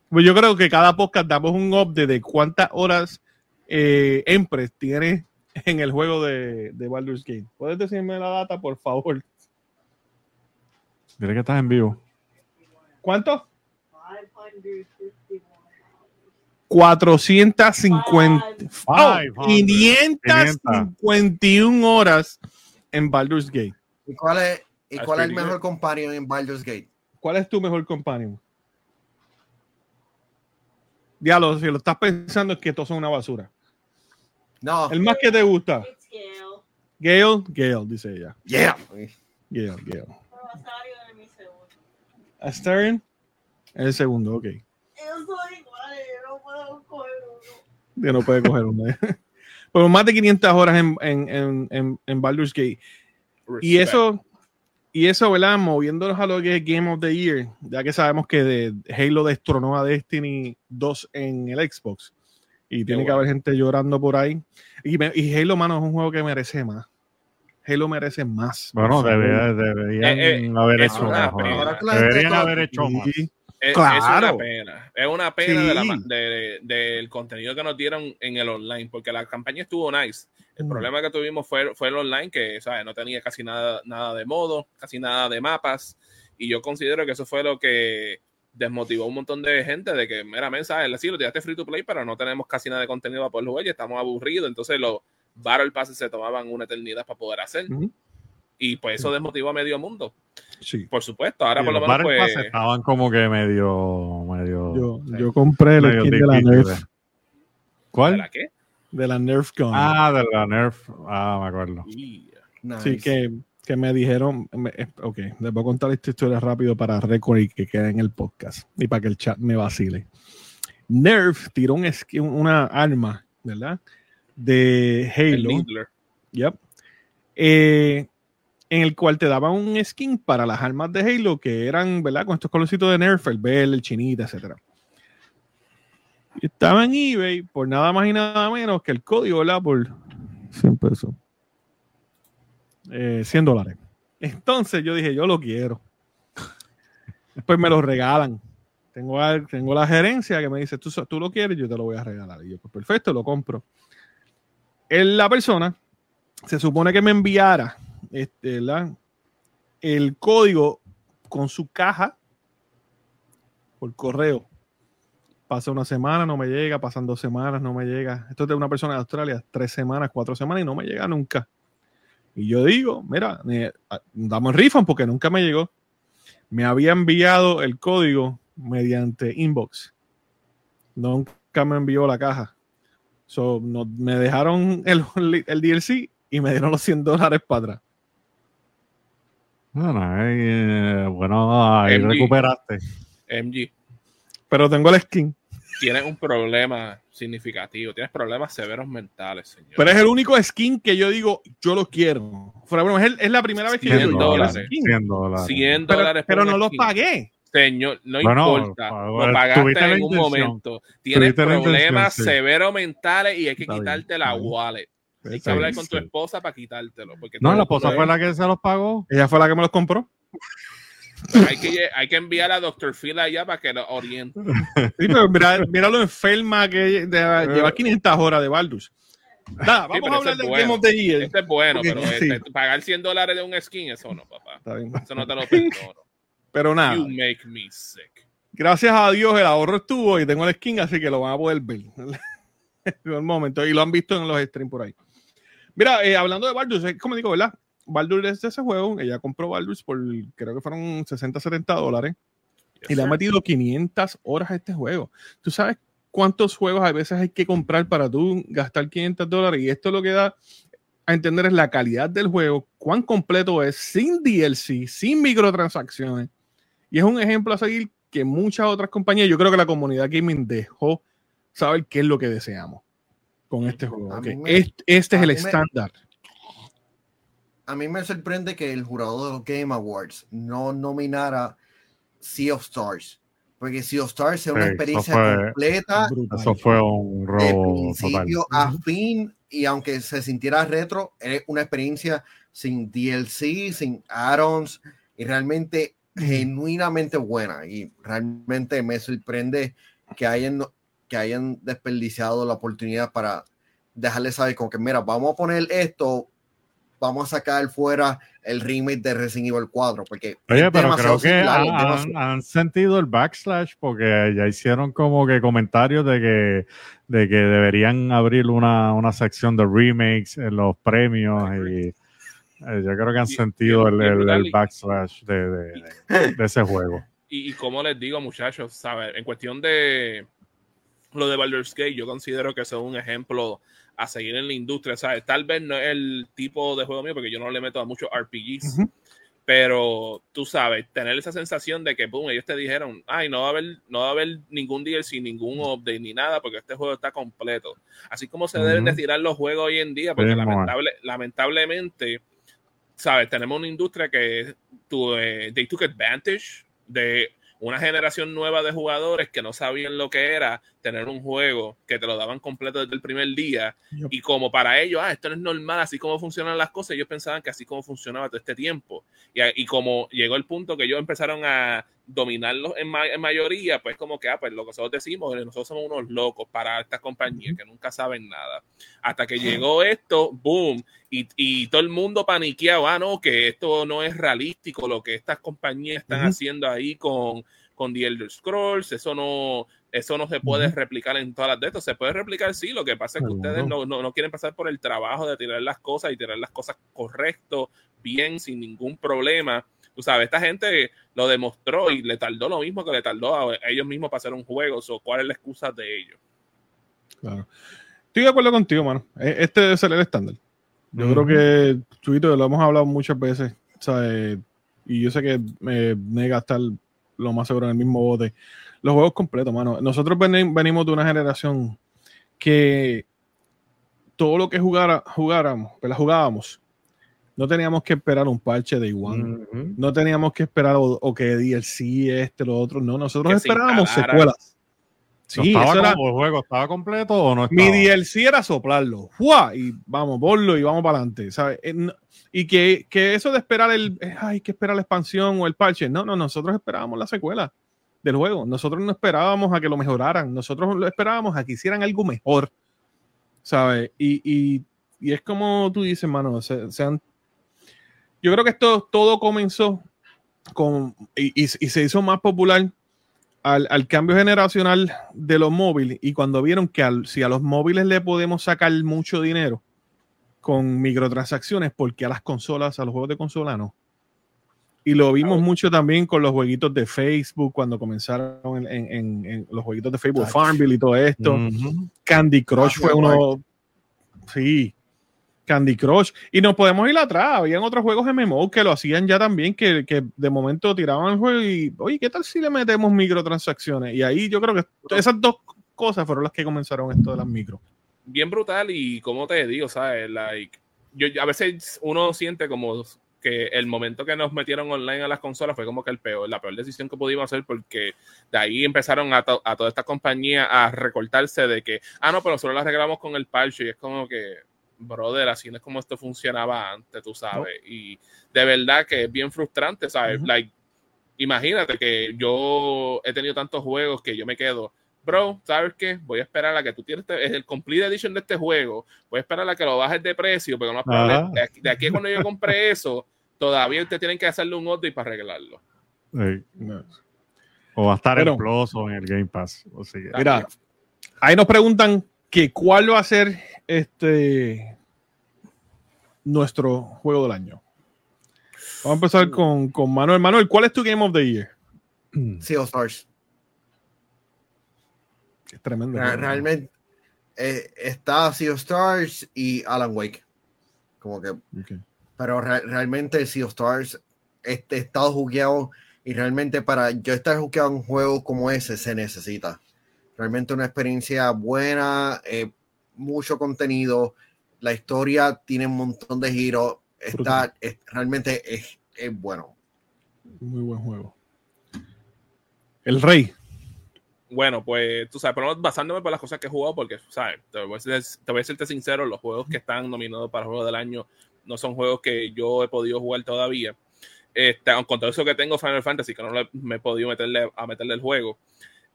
Pues yo creo que cada podcast damos un update de cuántas horas eh, Empress tiene en el juego de, de Baldur's Gate. ¿Puedes decirme la data, por favor? Dile que estás en vivo. ¿Cuánto? 551 450. Oh, Five hundred. 551 horas en Baldur's Gate. ¿Y cuál es, y cuál es el mejor companion en Baldur's Gate? ¿Cuál es tu mejor companion? Diablo, si lo estás pensando es que todos son una basura. No. El más que te gusta. Gale. Gale, Gale, dice ella. Yeah. Gale, Gale. Segundo. Astern, el segundo, ok. Ellos son iguales, yo no puedo coger uno. Ya no puede coger uno. Pero más de 500 horas en, en, en, en, en Baldur's Gate. Y Respect. eso, y eso, ¿verdad? Moviéndonos a lo que es Game of the Year, ya que sabemos que de Halo destronó a Destiny 2 en el Xbox. Y tiene que bueno. haber gente llorando por ahí. Y, me- y Halo, mano, es un juego que merece más. Halo merece más. Bueno, debería- deberían Eh, eh, haber hecho una mejor. que Deberían haber hecho más. Es, Claro. es una pena. Es una pena de la ma- de- del contenido que nos dieron en el online, porque la campaña estuvo nice. El Mm. problema que tuvimos fue, fue el online, que ¿sabes? no tenía casi nada, nada de modo, casi nada de mapas. Y yo considero que eso fue lo que desmotivó a un montón de gente de que, mira, men, ¿sabes? Sí, lo tiraste free to play, pero no tenemos casi nada de contenido para poder jugar y estamos aburridos. Entonces los Battle Passes se tomaban una eternidad para poder hacer. Y pues eso desmotivó a medio mundo. Sí. Por supuesto, ahora Sí, por lo menos pues... Estaban como que medio. medio Yo, yo compré el skin de la. Nerf. ¿De ¿Cuál? la qué? De la Nerf Gun. Ah, de la Nerf. Ah, me acuerdo. Yeah. Nice. Sí, que, que me dijeron, me- eh, ok, les voy a contar esta historia rápido para récord y que quede en el podcast y para que el chat me vacile. Nerf tiró un esqui- una arma, ¿verdad? De El Halo, Needler. yep, eh, en el cual te daban un skin para las armas de Halo que eran, ¿verdad? Con estos colorcitos de Nerf, el verde, el chinita. Y estaba en eBay por nada más y nada menos que el código, ¿verdad? Por 100 pesos. Eh, 100 dólares. Entonces yo dije, yo lo quiero. Pues me lo regalan. Tengo, tengo la gerencia que me dice, ¿Tú, tú lo quieres, yo te lo voy a regalar. Y yo, pues perfecto, lo compro. Él, la persona se supone que me enviara este, el código con su caja por correo. Pasa una semana, no me llega, pasan dos semanas, no me llega. Esto es de una persona de Australia, tres semanas, cuatro semanas y no me llega nunca. Y yo digo, mira, damos refund porque nunca me llegó. Me había enviado el código mediante inbox. Nunca me envió la caja. So, no- me dejaron el, el DLC y me dieron los 100 dólares para atrás. Bueno, ahí, eh, bueno, ahí MG. recuperaste. MG. Pero tengo el skin. tienes un problema significativo, tienes problemas severos mentales, señor. Pero es el único skin que yo digo, yo lo quiero. Broma, es, el- es la primera vez que yo 100 digo, yo dólares. skin. 100 dólares. 100 Pero, dólares pero no lo skin. pagué. Señor, no Bueno, importa. bueno, Lo pagaste en un momento. Tienes problemas sí. severos mentales y hay que Está quitarte la wallet. Hay que Está hablar con tu esposa para quitártelo. Porque No, la esposa fue la que se los pagó. Ella fue la que me los compró. Hay que, hay que enviar a Dr. Phil allá para que lo oriente. Sí, pero mira, mira lo enferma que de- lleva 500 horas de Baldur's. Nada, vamos a hablar del bueno. Game of the Year. Este es bueno, pero sí. este, pagar 100 dólares de un skin, eso no, papá. Está bien. Eso no te lo perdono. Pero nada, You make me sick. gracias a Dios el ahorro estuvo y tengo el skin, así que lo van a poder ver. en un momento. Y lo han visto en los streams por ahí. Mira, eh, hablando de Baldur's, es como digo, ¿verdad? Baldur's es de ese juego. Ella compró Baldur's por creo que fueron 60, 70 dólares. Yes, y le ha metido 500 horas a este juego. ¿Tú sabes cuántos juegos a veces hay que comprar para tú gastar 500 dólares? Y esto lo que da a entender es la calidad del juego, cuán completo es, sin DLC, sin microtransacciones. Y es un ejemplo a seguir que muchas otras compañías, yo creo que la comunidad gaming dejó saber qué es lo que deseamos con este juego. A ok. mí me- este, este es el estándar. A mí me sorprende que el jurado de los Game Awards no nominara Sea of Stars. Porque Sea of Stars es una Sí, experiencia eso fue- completa Brutal. Eso fue un de robo principio total. a fin. Y aunque se sintiera retro, es una experiencia sin DLC, sin add-ons y realmente genuinamente buena. Y realmente me sorprende que hayan, que hayan desperdiciado la oportunidad para dejarle saber como que, mira, vamos a poner esto, vamos a sacar fuera el remake de Resident Evil 4, porque Oye, pero creo que similar, han, han sentido el backslash porque ya hicieron como que comentarios de que, de que deberían abrir una, una sección de remakes en los premios y eh, yo creo que han Y- sentido y- el, el- el backslash de, de- de- de ese juego. Y, y como les digo, muchachos, ¿sabes? En cuestión de lo de Baldur's Gate, yo considero que son un ejemplo a seguir en la industria, ¿sabes? Tal vez no es el tipo de juego mío, porque yo no le meto a muchos RPGs, pero tú sabes, tener esa sensación de que, boom, ellos te dijeron, ay, no va a haber, no va a haber ningún DLC, ningún update ni nada, porque este juego está completo. Así como se deben de tirar los juegos hoy en día, porque lamentable, lamentablemente, sabes, tenemos una industria que tu, eh, they took advantage de una generación nueva de jugadores que no sabían lo que era tener un juego que te lo daban completo desde el primer día Yep. y como para ellos, ah, esto no es normal, así como funcionan las cosas, ellos pensaban que así como funcionaba todo este tiempo. Y, y como llegó el punto que ellos empezaron a dominarlos en, ma- en mayoría, pues como que, ah, pues lo que nosotros decimos, nosotros somos unos locos para estas compañías que nunca saben nada. Hasta que llegó esto, boom, y, y todo el mundo paniqueado, ah, no, que esto no es realístico, lo que estas compañías están Ujú. haciendo ahí con, con The Elder Scrolls, eso no, eso no se puede replicar en todas las de estos. Se puede replicar, sí, lo que pasa es que ustedes no, no, no quieren pasar por el trabajo de tirar las cosas y tirar las cosas correcto, bien, sin ningún problema. Tú sabes, esta gente lo demostró y le tardó lo mismo que le tardó a ellos mismos para hacer un juego. So, ¿Cuál es la excusa de ellos? Claro. Estoy de acuerdo contigo, mano. E- Este debe ser el estándar. Yo creo que, Chuito, lo hemos hablado muchas veces, ¿sabes? Y yo sé que me nega a estar lo más seguro en el mismo bote. Los juegos completos, mano. Nosotros veni- venimos de una generación que todo lo que jugara, jugáramos, la jugábamos, no teníamos que esperar un parche de igual. Ujú. No teníamos que esperar o, o que DLC, este, lo otro. No, nosotros se esperábamos instalara. secuelas. ¿No Sí, estaba eso era, como el juego estaba completo o no mi estaba? DLC era soplarlo. ¡Fua! Y vamos, ponlo y vamos para adelante. ¿sabes? Eh, no- Y que, que eso de esperar el. eh, Hay que esperar la expansión o el parche. No, no, nosotros esperábamos la secuela del juego. Nosotros no esperábamos a que lo mejoraran. Nosotros lo esperábamos a que hicieran algo mejor. ¿Sabes? Y, y, y es como tú dices, mano. se- yo creo que esto todo comenzó con. Y, se hizo más popular al, cambio generacional de los móviles y cuando vieron que si a los móviles le podemos sacar mucho dinero con microtransacciones, porque a las consolas, a los juegos de consola no. Y lo vimos mucho también con los jueguitos de Facebook, cuando comenzaron en, en- en- en los jueguitos de Facebook. Farmville y todo esto. Candy Crush Ah, fue uno. Sí. Candy Crush. Y nos podemos ir atrás. Habían otros juegos MMO que lo hacían ya también, que, que de momento tiraban el juego y, oye, ¿qué tal si le metemos microtransacciones? Y ahí yo creo que esas dos cosas fueron las que comenzaron esto de las micro. bien brutal y como te digo, ¿sabes? Like, yo, a veces uno siente como que el momento que nos metieron online a las consolas fue como que el peor, la peor decisión que pudimos hacer porque de ahí empezaron a, to- a toda esta compañía a recortarse de que, ah, no, pero nosotros las arreglamos con el parche y es como que, brother, así no es como esto funcionaba antes, tú sabes. Y de verdad que es bien frustrante, ¿sabes? Like, imagínate que yo he tenido tantos juegos que yo me quedo, bro, ¿sabes qué? Voy a esperar a que tú tienes este- es el complete edition de este juego, voy a esperar a que lo bajes de precio, porque no Ajá. de aquí, de aquí a cuando yo compré eso, todavía ustedes tienen que hacerle un update para arreglarlo. Sí. O va a estar Bueno. en Plus o en el Game Pass. O sea, Mira, ahí nos preguntan que cuál va a ser este nuestro juego del año. Vamos a empezar con, con Manuel. Manuel, ¿cuál es tu Game of the Year? Sea of Stars. Es tremendo. Re- realmente eh, está Sea of Stars y Alan Wake. Como que, pero re- realmente Sea of Stars este, he estado jugueado y realmente para yo estar jugueado en un juego como ese se necesita. Realmente una experiencia buena, eh, mucho contenido, la historia tiene un montón de giros, está, es- realmente es, es bueno. Muy buen juego. El Rey. Bueno, pues tú sabes, pero basándome por las cosas que he jugado, porque, ¿sabes? Te voy, a ser, te voy a serte sincero, los juegos que están nominados para Juego del Año no son juegos que yo he podido jugar todavía. Este, con todo eso que tengo Final Fantasy, que no me he podido meterle a meterle el juego.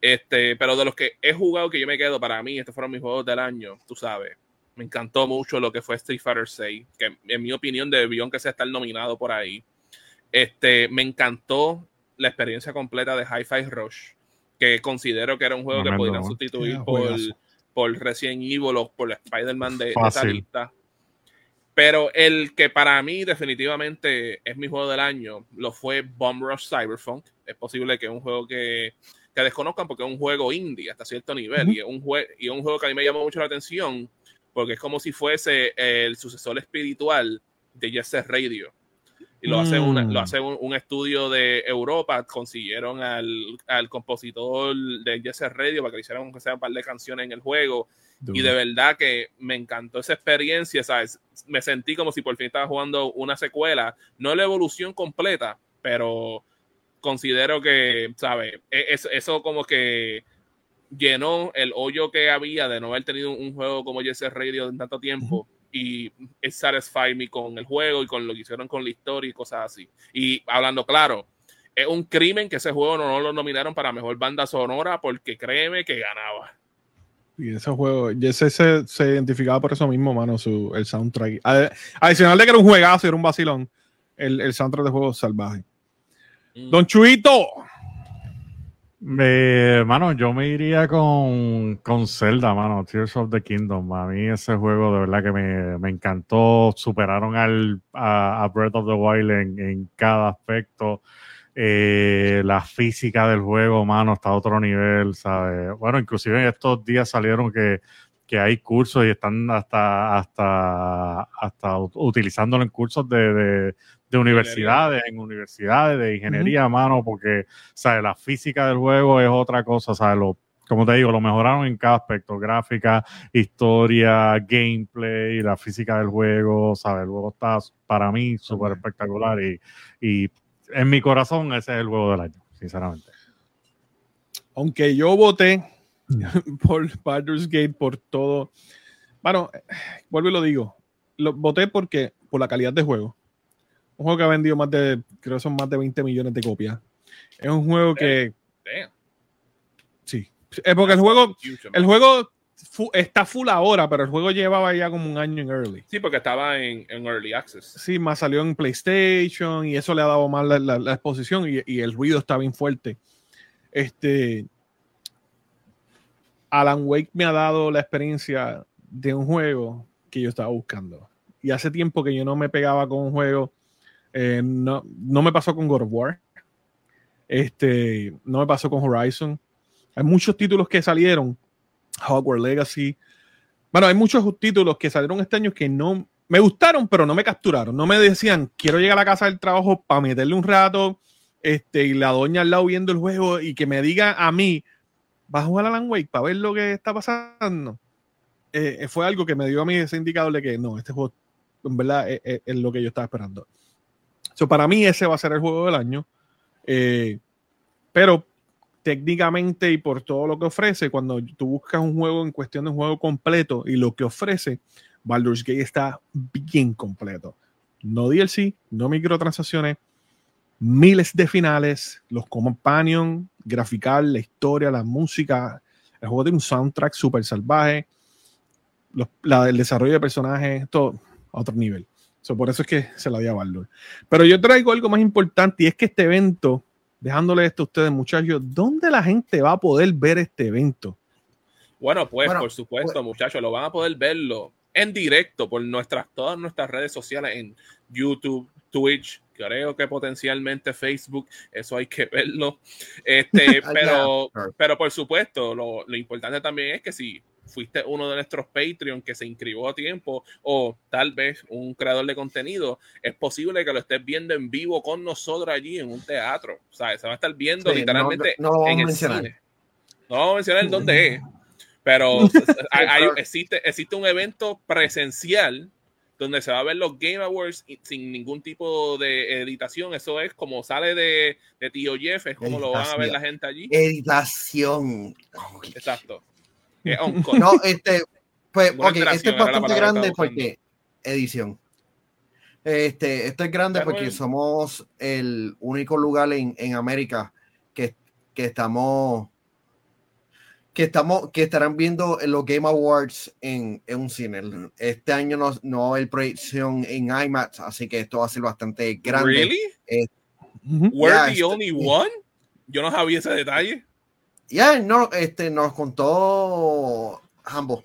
Este, pero de los que he jugado que yo me quedo, para mí, estos fueron mis juegos del año, tú sabes. Me encantó mucho lo que fue Street Fighter 6, que en mi opinión debió que sea estar nominado por ahí. Este, me encantó la experiencia completa de Hi-Fi Rush, que considero que era un juego que podrían ¿no? sustituir por, por Resident Evil o por Spider-Man de, de esa lista. Pero el que para mí definitivamente es mi juego del año lo fue Bomb Rush Cyberpunk. Es posible que es un juego que, que desconozcan porque es un juego indie hasta cierto nivel y, es un jue- y es un juego que a mí me llamó mucho la atención porque es como si fuese el sucesor espiritual de Jet Set Radio. Y lo hace, una- Mm. lo hace un, un estudio de Europa, consiguieron al, al compositor de Set Radio para que le hicieran aunque sea un par de canciones en el juego y de verdad que me encantó esa experiencia, ¿sabes? Me sentí como si por fin estaba jugando una secuela, no la evolución completa, pero considero que, ¿sabes? E- Eso, eso como que llenó el hoyo que había de no haber tenido un juego como Jesse Radio en tanto tiempo y satisfy me con el juego y con lo que hicieron con la historia y cosas así. Y hablando claro, es un crimen que ese juego no, no lo nominaron para mejor banda sonora porque créeme que ganaba. Y ese juego, y ese se, se identificaba por eso mismo, mano, su, el soundtrack. Adicional de que era un juegazo y era un vacilón, el, el soundtrack de juego salvaje. Mm. Don Chuito, Eh, mano, yo me iría con, con Zelda, mano, Tears of the Kingdom. A mí ese juego de verdad que me, me encantó. Superaron al, a, Breath of the Wild en, en cada aspecto. Eh, la física del juego, mano, está a otro nivel, ¿sabes? Bueno, inclusive en estos días salieron que, que hay cursos y están hasta, hasta, hasta ut- utilizándolo en cursos de, de universidades, en universidades de ingeniería, mano, porque ¿sabes? La física del juego es otra cosa, ¿sabes? Lo, como te digo, lo mejoraron en cada aspecto, gráfica, historia, gameplay, la física del juego, ¿sabes? El juego está para mí súper espectacular y, y en mi corazón ese es el juego del año, sinceramente. aunque yo voté por Baldur's Gate por todo, bueno, vuelvo y lo digo, lo, voté porque por la calidad de juego. Un juego que ha vendido más de, creo que son más de 20 millones de copias. Es un juego que, Damn. sí, es porque el juego, el juego fu- está full ahora, pero el juego llevaba ya como un año en early. Sí, porque estaba en, en Early Access. Sí, más salió en PlayStation y eso le ha dado más la, la- la exposición y, y el ruido está bien fuerte. Este Alan Wake me ha dado la experiencia de un juego que yo estaba buscando. Y hace tiempo que yo no me pegaba con un juego. Eh, no, no me pasó con God of War. Este, no me pasó con Horizon. Hay muchos títulos que salieron. Hogwarts Legacy. Bueno, hay muchos títulos que salieron este año que no me gustaron, pero no me capturaron. No me decían, quiero llegar a la casa del trabajo para meterle un rato, este, y la doña al lado viendo el juego y que me diga a mí, vas a jugar Alan Wake para ver lo que está pasando. Eh, fue algo que me dio a mí ese indicador de que no, este juego en verdad es- es lo que yo estaba esperando. So, para mí ese va a ser el juego del año. Eh, pero técnicamente y por todo lo que ofrece, cuando tú buscas un juego en cuestión de un juego completo y lo que ofrece, Baldur's Gate está bien completo. No DLC, no microtransacciones, miles de finales, los companion, grafical, la historia, la música. El juego tiene un soundtrack súper salvaje. El desarrollo de personajes, todo a otro nivel. So, por eso es que se la di a Baldur. Pero yo traigo algo más importante y es que este evento, dejándole esto a ustedes, muchachos, ¿dónde la gente va a poder ver este evento? Bueno, pues Bueno, por supuesto, pues- muchachos, lo van a poder verlo en directo por nuestras todas nuestras redes sociales en YouTube, Twitch, creo que potencialmente Facebook, eso hay que verlo. Este, Ah, pero, pero por supuesto, lo, lo importante también es que si fuiste uno de nuestros Patreon que se inscribió a tiempo o tal vez un creador de contenido, es posible que lo estés viendo en vivo con nosotros allí en un teatro. O sea, se va a estar viendo Sí, literalmente no- no en a el mencionar. cine. No vamos a mencionar en dónde es, pero hay- existe, existe un evento presencial donde se va a ver los Game Awards sin ningún tipo de editación. Eso es como sale de, de Tío Jeff, es como lo van a ver la gente allí. Editación. Exacto. Es on call. No, este, pues, Buena ok, interacción, este es bastante grande porque edición. Este, esto es grande Pero porque somos el único lugar en, en América que, que estamos que estamos que estarán viendo en los Game Awards en, en un cine. Este año no, no va a haber proyección en IMAX, así que esto va a ser bastante grande. ¿Really? ¿We're the este- only one? Yo no sabía ese detalle. Ya, no, este, nos contó Hambo.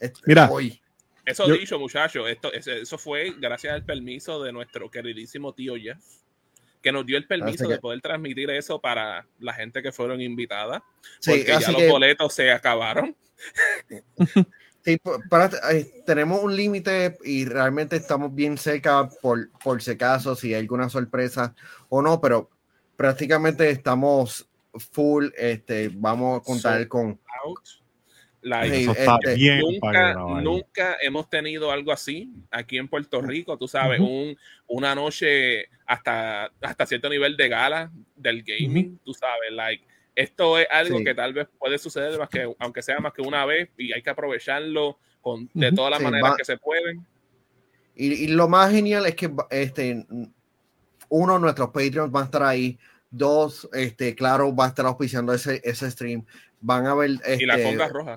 Este, Mira. hoy. Eso Yo- dicho, muchachos, esto, eso fue gracias al permiso de nuestro queridísimo tío Jeff, que nos dio el permiso que- de poder transmitir eso para la gente que fueron invitadas, Sí, porque ya los que boletos se acabaron. Sí, para- eh, tenemos un límite y realmente estamos bien cerca por, por si acaso, si hay alguna sorpresa o no, pero prácticamente estamos full, este, vamos a contar Sold con... Out. Like, Sí, este, bien nunca, nunca hemos tenido algo así aquí en Puerto Rico, tú sabes, Ujú. un, una noche hasta, hasta cierto nivel de gala del gaming, tú sabes, like, esto es algo Sí. que tal vez puede suceder más que, aunque sea más que una vez, y hay que aprovecharlo con, de todas las Sí, maneras va- que se pueden. Y, y lo más genial es que, este, uno, nuestros Patreons van a estar ahí, dos, este, claro, va a estar auspiciando ese, ese stream, van a ver... Este, Y la alfombra roja.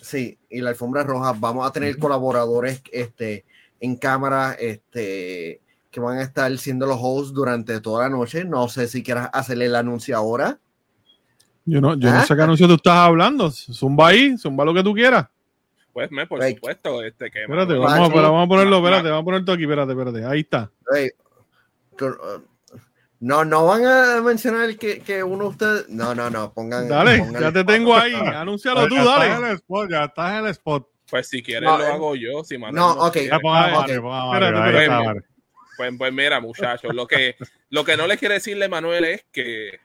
Sí, y la alfombra roja. Vamos a tener colaboradores este, en cámara este, que van a estar siendo los hosts durante toda la noche. No sé si quieras hacerle el anuncio ahora. Yo no, yo no Ah. sé qué anuncio tú estás hablando. Zumba ahí, zumba lo que tú quieras. Pues, me, por supuesto, este, que Espérate, vamos, a- vamos a ponerlo, espérate, vamos a poner esto aquí, espérate, espérate. Ahí está. Uh, no, no van a mencionar que, que uno de ustedes. No, no, no. Pongan. Dale, pongan- ya te tengo ahí. Anúncialo tú, Estás en dale. el spot, ya estás en el spot. Pues si quieres No, lo eh, hago yo, si Manuel no, ok. quiere. Ya ponga a ok. Mario, ponga a Mario, Espérate, ahí espérate. está, Mario. Pues, pues mira, muchachos, lo que, lo que no les quiere decirle Manuel es que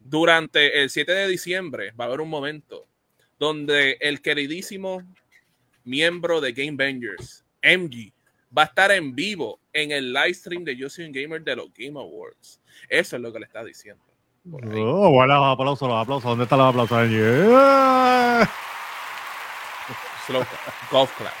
durante el 7 de diciembre va a haber un momento donde el queridísimo miembro de Game Bangers, MG, va a estar en vivo en el live stream de Yo Soy un Gamer de los Game Awards. Eso es lo que le está diciendo. Oh, bueno, los aplausos, los aplausos. ¿Dónde están los aplausos? Yeah. Slow clap, golf clap.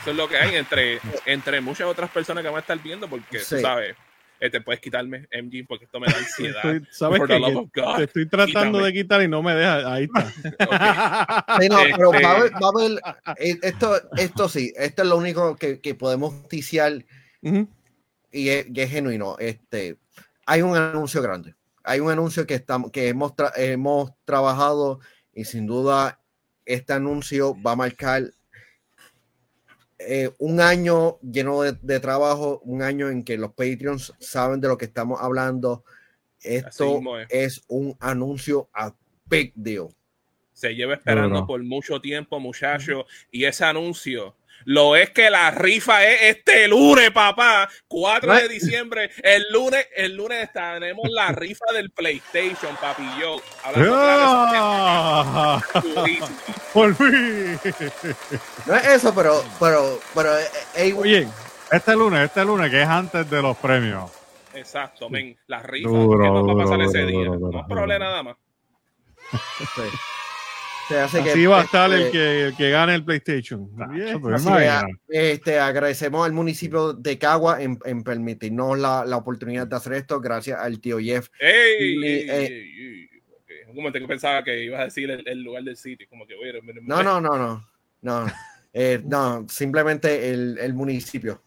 Eso es lo que hay entre, entre muchas otras personas que van a estar viendo, porque tú Sí. sabes, eh, te puedes quitarme MG porque esto me da ansiedad. Estoy- ¿Sabes Que of God. Te estoy tratando quítame. de quitar y no me deja. Ahí está. Sí, no, pero Este- va a haber. Va a haber- eh, esto, esto sí, esto es lo único que, que podemos ticiar Ujú. y es, y es genuino. Este, hay un anuncio grande. Hay un anuncio que, estamos, que hemos, tra- hemos trabajado y sin duda este anuncio va a marcar eh, un año lleno de, de trabajo, un año en que los Patreons saben de lo que estamos hablando. Esto mismo es. es un anuncio a big deal. se lleva esperando por mucho tiempo, muchachos, y ese anuncio Lo es que la rifa es este lunes, papá. 4 de diciembre. El lunes, el lunes tenemos la rifa del PlayStation, papi. Yo, hablando ¡Ah! ¡Por fin! No es eso, pero, pero, pero, eh, eh, Oye, Este lunes, este lunes, que es antes de los premios. Exacto, men. La rifa. Duro, ¿Qué nos va a pasar duro, ese duro, día? duro, duro, no duro. nada más. Sí. Sí, así que, así va a estar el este, que, el que gane el PlayStation. Este, agradecemos al municipio de Cagua en, en permitirnos la, la oportunidad de hacer esto, gracias al tío Jeff. ¡Ey! Y, ey, eh, ey, Un momento que pensaba que ibas a decir el, el lugar del sitio. Como que, oye, mira, No, no, no, no, no, eh, no, simplemente el, el municipio.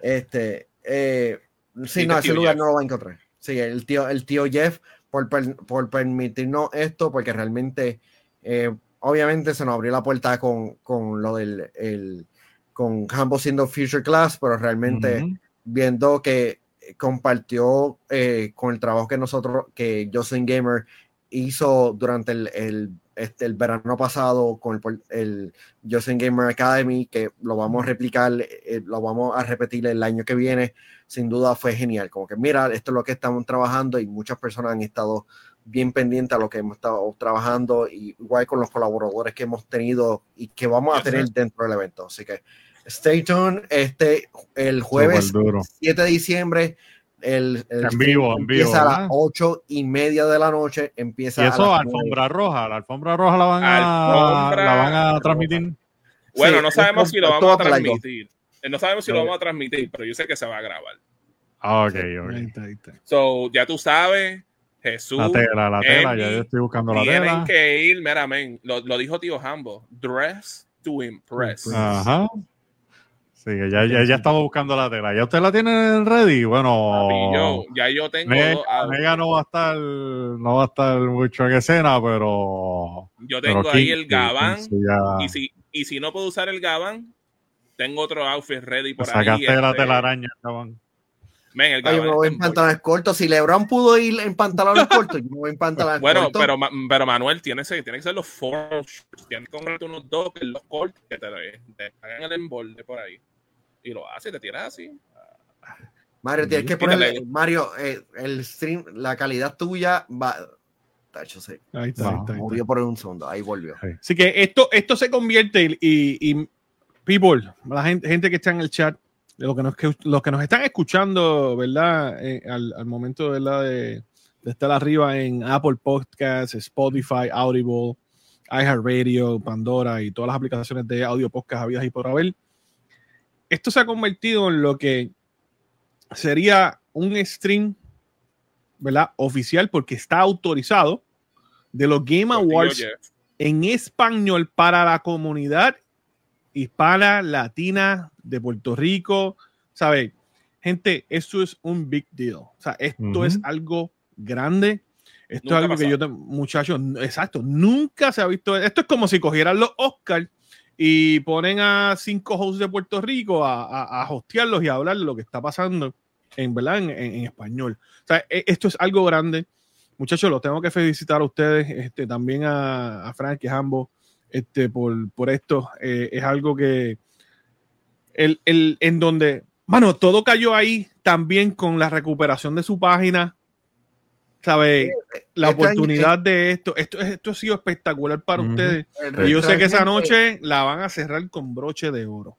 Este, eh, sí, Sí, no, ese lugar Jeff. no lo va a encontrar. Sí, el tío, el tío Jeff por, per- por permitirnos esto, porque realmente, eh, obviamente se nos abrió la puerta con, con lo del, el, con Hambo siendo Future Class, pero realmente viendo que compartió eh, con el trabajo que nosotros, que Jocelyn Gamer hizo durante el, el, este, el verano pasado con el, Jocelyn Gamer Academy, que lo vamos a replicar, eh, lo vamos a repetir el año que viene, sin duda fue genial. Como que mira, esto es lo que estamos trabajando y muchas personas han estado bien pendientes a lo que hemos estado trabajando, y igual con los colaboradores que hemos tenido y que vamos a tener dentro del evento. Así que stay tuned, este, el jueves Súper duro. 7 de diciembre. El, el En vivo, en vivo, empieza a las 8 y media de la noche. Empieza Y a eso, nueve. alfombra roja. La alfombra roja la van a, la van a transmitir. Bueno, Sí, no sabemos si lo vamos a transmitir. Eh, No sabemos si lo vamos a transmitir, pero yo sé que se va a grabar. Ah, ok, ok. So, ya tú sabes, Jesús. La tela, la tela, ya yo estoy buscando la Tienen tela. que ir, mira, men, lo, lo dijo tío Hambo, dress to impress. Ajá. Sí, que ya, ya, ya estamos buscando la tela. ¿Ya usted la tiene ready? Bueno, Papi, yo, ya yo tengo Mega, no va a estar, no va a estar mucho en escena, pero. yo pero tengo ahí el gabán, y si, y si no puedo usar el gabán, tengo otro outfit ready por ahí. sacaste la este, telaraña, cabrón. Men, el Ay, yo me voy en pantalones cortos. Si LeBron pudo ir en pantalones cortos, yo me voy en pantalones Bueno, cortos. pero, Ma- pero Manuel, tiene, ese- tiene que ser los four shorts. Tienes que comprarte unos dos que los cortos que te, te hagan el emborde por ahí. Y lo haces, te tiras así. Mario, tienes que ponerle. Mario, eh, el stream, la calidad tuya va. Tacho, sí. Ahí está, No, ahí está, ahí está. Murió por un segundo. Ahí volvió. Así que esto, esto se convierte y, y- y people, la gente, gente que está en el chat, de lo que nos, que, los que nos están escuchando, ¿verdad? Eh, al, al momento ¿verdad? De, de estar arriba en Apple Podcasts, Spotify, Audible, iHeartRadio, Pandora y todas las aplicaciones de audio podcast habidas y por haber. Esto se ha convertido en lo que sería un stream, ¿verdad? Oficial porque está autorizado de los Game Awards en español para la comunidad hispana, latina de Puerto Rico. ¿Sabe? Gente, esto es un big deal. O sea, esto es algo grande. Esto Nunca es algo que yo, te- muchachos, exacto, nunca se ha visto. Esto es como si cogieran los Oscars y ponen a cinco hosts de Puerto Rico a, a, a hostearlos y a hablar de lo que está pasando en, ¿verdad? en, en- en español. O sea, e- esto es algo grande. Muchachos, los tengo que felicitar a ustedes, este, también a, a Frank y Hambo, este, por, por esto. Eh, es algo que el, el, en donde, bueno, todo cayó ahí también con la recuperación de su página. ¿Sabe? La Este año- oportunidad de esto. Esto, esto ha sido espectacular para Ujú. ustedes. El Y yo sé que esa noche la van a cerrar con broche de oro.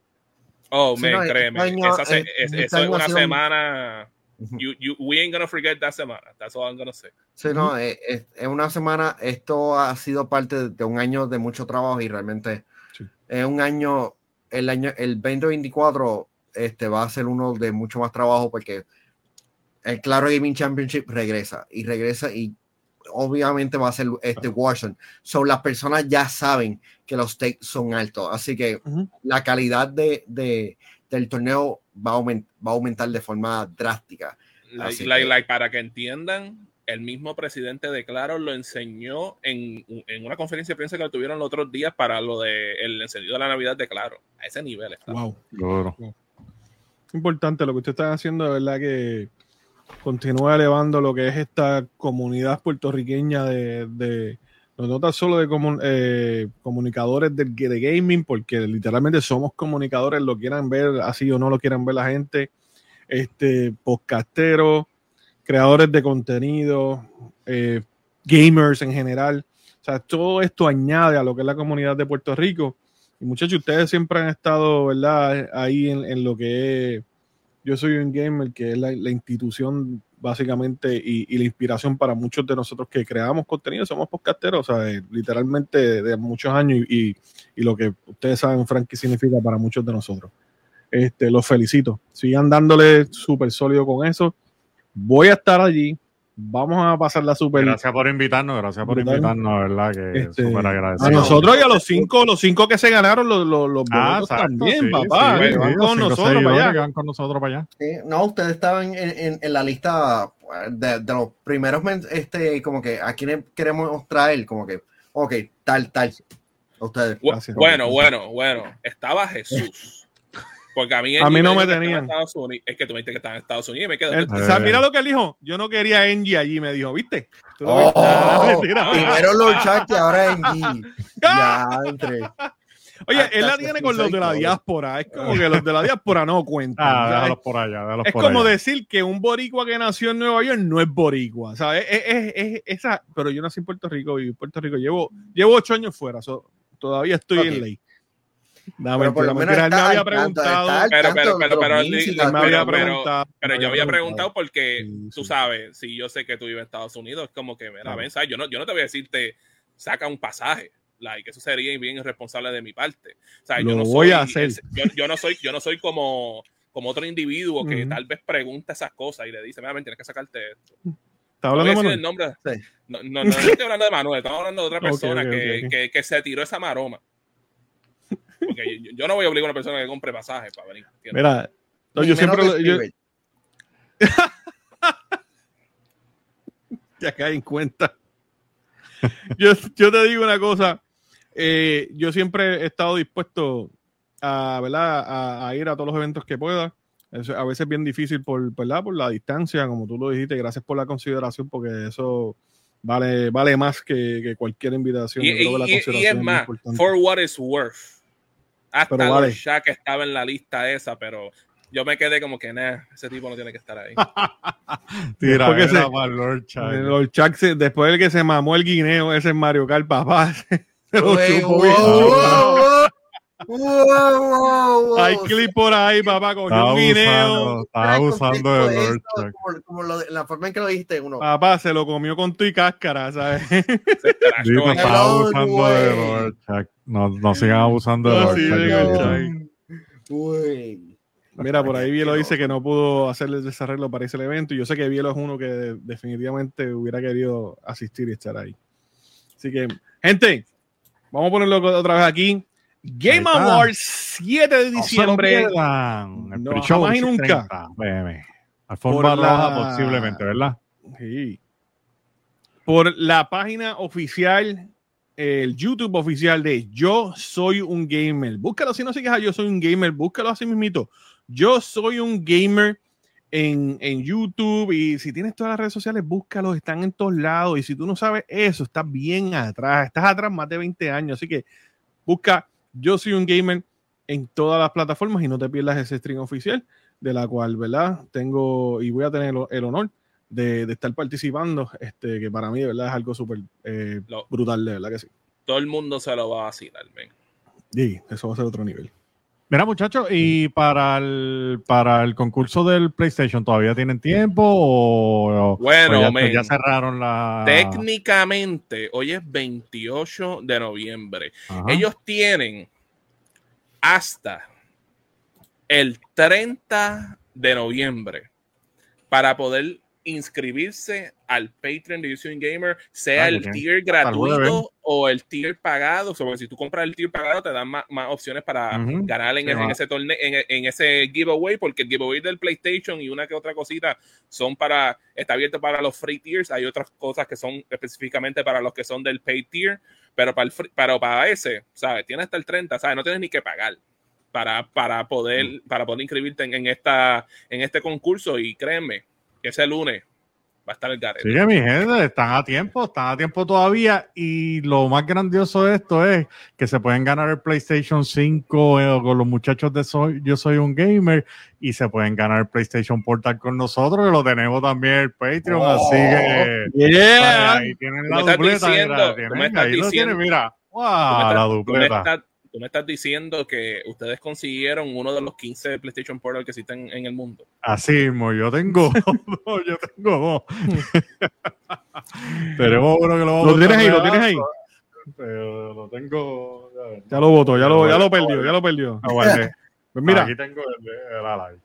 Oh, Sí, man, no, este créeme. año- esa se- es- este eso es año una semana. You, you, we ain't gonna forget that semana. That's all I'm gonna say. Sí, no, eh, eh, en una semana esto ha sido parte de, de un año de mucho trabajo y realmente Sí. es un año, el año, el 2024 este, va a ser uno de mucho más trabajo porque el Claro Gaming Championship regresa y regresa y obviamente va a ser este Warzone. So las personas ya saben que los stakes son altos, así que la calidad de, de- del torneo va a, aument- va a aumentar de forma drástica. Like, Así like- que- like, para que entiendan, el mismo presidente de Claro lo enseñó en, en una conferencia de prensa que tuvieron los otros días para lo de el encendido de la Navidad de Claro. A ese nivel está. Wow. Duro. importante lo que usted está haciendo, de verdad que continúa elevando lo que es esta comunidad puertorriqueña de, de, no tan solo de comun- eh, comunicadores de, de gaming, porque literalmente somos comunicadores, lo quieran ver así o no lo quieran ver la gente, este, podcasteros, creadores de contenido, eh, gamers en general. O sea, todo esto añade a lo que es la comunidad de Puerto Rico. Y muchachos, ustedes siempre han estado, ¿verdad? Ahí en, en lo que es Yo Soy un Gamer, que es la, institución básicamente y, la inspiración para muchos de nosotros que creamos contenido, somos podcasteros, o sea, eh, literalmente de, muchos años y, y- y lo que ustedes saben, Frankie, significa para muchos de nosotros. Este, los felicito. Sigan dándole súper sólido con eso. Voy a estar allí. Vamos a pasarla súper. Gracias por invitarnos, gracias por invitarnos, ¿verdad? Que Este, súper A agradecido. nosotros y a los cinco, los cinco que se ganaron los, los, los Ah, boletos exacto, también, sí, papá. sí, van con nosotros para allá. que van con nosotros para allá. Sí, no, ustedes estaban en, en- en la lista de, de los primeros, este, como que a quienes queremos traer, como que, ok, tal, tal. A ustedes. Gracias. Bueno, bueno, bueno. Estaba Jesús. Porque a mí, A mí no me tenían. en Estados Unidos. Es que tú me dijiste que estaba en Estados Unidos y me quedo. Él- o sea, mira lo que él dijo. Yo no quería a Angie allí, me dijo, ¿viste? Tú Oh. Ah, mentira. primero Chuck y ahora en G. Ya, entre. Oye, hasta él la tiene con los de la diáspora. Es como que los de la diáspora no cuentan. Ah, déjalos por allá, déjalos es por como allá. decir que un boricua que nació en Nueva York no es boricua, ¿sabes? Es, es- es- esa, pero yo nací en Puerto Rico y en Puerto Rico llevo, llevo ocho años fuera, so, todavía estoy en ley. No, Pero por lo menos él me había preguntado, Pero- pero- de pero- yo había preguntado porque, Sí, tú sabes, si yo sé que tú vives en Estados Unidos, es como que, mira, ven, ¿sabes? Yo no, yo no te voy a decirte, saca un pasaje. Like, eso sería bien irresponsable de mi parte. O sea, yo Lo no voy soy, a hacer. yo, yo no soy, yo no soy como, como otro individuo que tal vez pregunta esas cosas y le dice, mira, ven, tienes que sacarte esto. ¿Está No voy a hablando decir el Manuel? nombre. Sí. No, no, no, no estoy hablando de Manuel, estamos hablando de otra persona que se tiró esa maroma. Porque yo, yo no voy a obligar a una persona que compre pasajes para venir. ¿entiendes? Mira, no, yo siempre lo- yo, ya cae en cuenta. yo, yo te digo una cosa, eh, yo siempre he estado dispuesto a, ¿verdad? A, a ir a todos los eventos que pueda. A veces es bien difícil por, ¿verdad? por la distancia, como tú lo dijiste. Gracias por la consideración, porque eso vale, vale más que, que cualquier invitación. Y, es más, importante. for what it's worth. Hasta Pero vale. Lord Shaq estaba en la lista esa, pero yo me quedé como que, nah, ese tipo no tiene que estar ahí. Tira, Porque era se- Lord Chuck. Los Chuck se- después del que se mamó el guineo ese en Mario Kart, papá. Se lo Wey, chupó wow, bien wow, chupa. Wow, wow, wow, wow. Hay clip por ahí, papá, cogió Estaba un abusando, estaba abusando de Lord Chuck. Como, como lo de- la forma en que lo dijiste, uno. Papá, se lo comió con tu y cáscara, ¿sabes? Ahí. estaba abusando de. Lord Chuck. No, no sigan abusando de Lord sí, Chuck. Mira, por ahí Bielo dice que no pudo hacerle el desarreglo para ese evento. Y yo sé que Bielo es uno que definitivamente hubiera querido asistir y estar ahí. Así que, gente, vamos a ponerlo otra vez aquí. Game. Awards, 7 de No se lo diciembre. El No, jamás y 6:30 nunca. Por la- roja posiblemente, ¿verdad? Sí. Por la página oficial, el YouTube oficial de Yo Soy un Gamer. Búscalo si no sigues a Yo Soy un Gamer, búscalo así mismito. Yo Soy un Gamer en, en YouTube y si tienes todas las redes sociales, búscalos, están en todos lados. Y si tú no sabes eso, estás bien atrás, estás atrás más de 20 años. Así que busca Yo Soy un Gamer en todas las plataformas y no te pierdas ese stream oficial de la cual, ¿verdad? Tengo y voy a tener el, honor de, de estar participando, este, que para mí, de verdad, es algo súper eh, brutal, de verdad que sí. Todo el mundo se lo va a vacilar, men. Sí, eso va a ser otro nivel. Mira, muchachos, y para el, para el concurso del PlayStation, ¿todavía tienen tiempo o, o Bueno, ya, men. ya cerraron la... Técnicamente, hoy es 28 de noviembre. Ajá. Ellos tienen hasta el 30 de noviembre para poder inscribirse al Patreon de Using Gamer, sea Ah, el tier gratuito o el tier pagado. O sea, porque si tú compras el tier pagado, te dan más, más opciones para ganar en, Sí, ese- en va. ese torneo, en, en ese giveaway, porque el giveaway del PlayStation y una que otra cosita son para, está abierto para los free tiers. Hay otras cosas que son específicamente para los que son del paid tier, pero para, el free- pero para ese, ¿sabes? Tienes hasta el 30, ¿sabes? No tienes ni que pagar para, para, poder, Mm. para poder inscribirte en, en esta, en este concurso y créeme que ese lunes Va a estar el garete. Sí, que mi gente, están a tiempo, están a tiempo todavía. Y lo más grandioso de esto es que se pueden ganar el PlayStation 5 eh, con los muchachos de Soy, Yo Soy un Gamer y se pueden ganar el PlayStation Portal con nosotros, que lo tenemos también el Patreon. Oh, así que Yeah. ahí tienen la me dupleta. diciendo- mira, tú tienen, me estás ahí lo diciendo- tienen, mira. Tú me ¡Wow! estás- La tú me dupleta. estás- tú me estás diciendo que ustedes consiguieron uno de los 15 PlayStation Portal que existen en el mundo. Así mismo, yo tengo dos, yo tengo dos. Tenemos uno que lo vamos Lo tienes ahí, lo tienes ahí. Pero lo tengo. a ver. Ya lo votó, ya lo, ya lo perdió, ya lo perdió. Ah, guardé. Pues mira, Aquí tengo el, el. Ese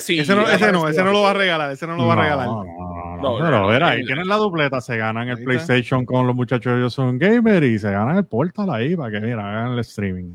sí. ese no, ese no, ese no lo va a regalar, ese no lo va a regalar. No, no, no, No, pero no, ver, ahí tienen la dupleta, se ganan el. PlayStation con los muchachos Soy un Gamer y se ganan el Portal ahí para que mira, hagan el streaming.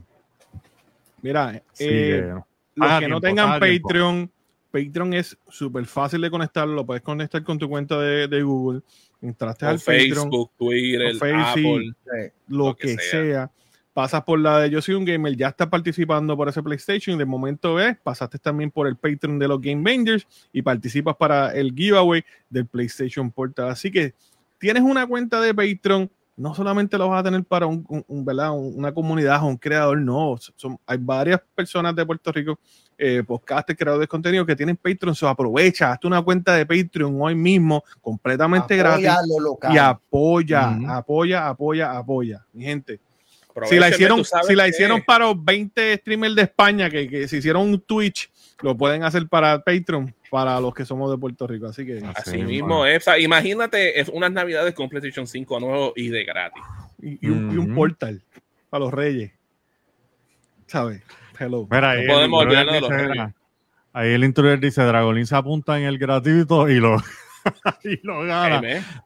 Mira, Sí, eh, que- los que no tengan tiempo. Patreon, Patreon es súper fácil de conectar, lo puedes conectar con tu cuenta de, de Google. Entraste O al Patreon, Facebook, Twitter, o Facebook, Apple. Sí. lo, lo que que, sea. sea. Pasas por la de Yo soy un gamer, ya estás participando por ese PlayStation. De momento ves, pasaste también por el Patreon de los Game Bangers y participas para el giveaway del PlayStation Portal. Así que tienes una cuenta de Patreon, no solamente lo vas a tener para un, un- un, ¿verdad? Un- una comunidad o un creador, no. Son, hay varias personas de Puerto Rico, eh, podcasters, creadores de contenido que tienen Patreon. So aprovecha, hazte una cuenta de Patreon hoy mismo, completamente gratis Apoya lo local. y apoya, apoya, apoya, apoya. Mi gente. Si la hicieron, si la hicieron para los 20 streamers de España que, que se hicieron un Twitch, lo pueden hacer para Patreon, para los que somos de Puerto Rico. Así que Así Sí, mismo es. O sea, imagínate es unas navidades con PlayStation 5 nuevo y de gratis. y, y un, y un Ujú. portal para los reyes. ¿Sabes? Hello. Mira, ahí No podemos el intruder olvidarnos de los dice, reyes. Ahí el intruder dice, Dragolín se apunta en el gratuito y lo, y lo gana.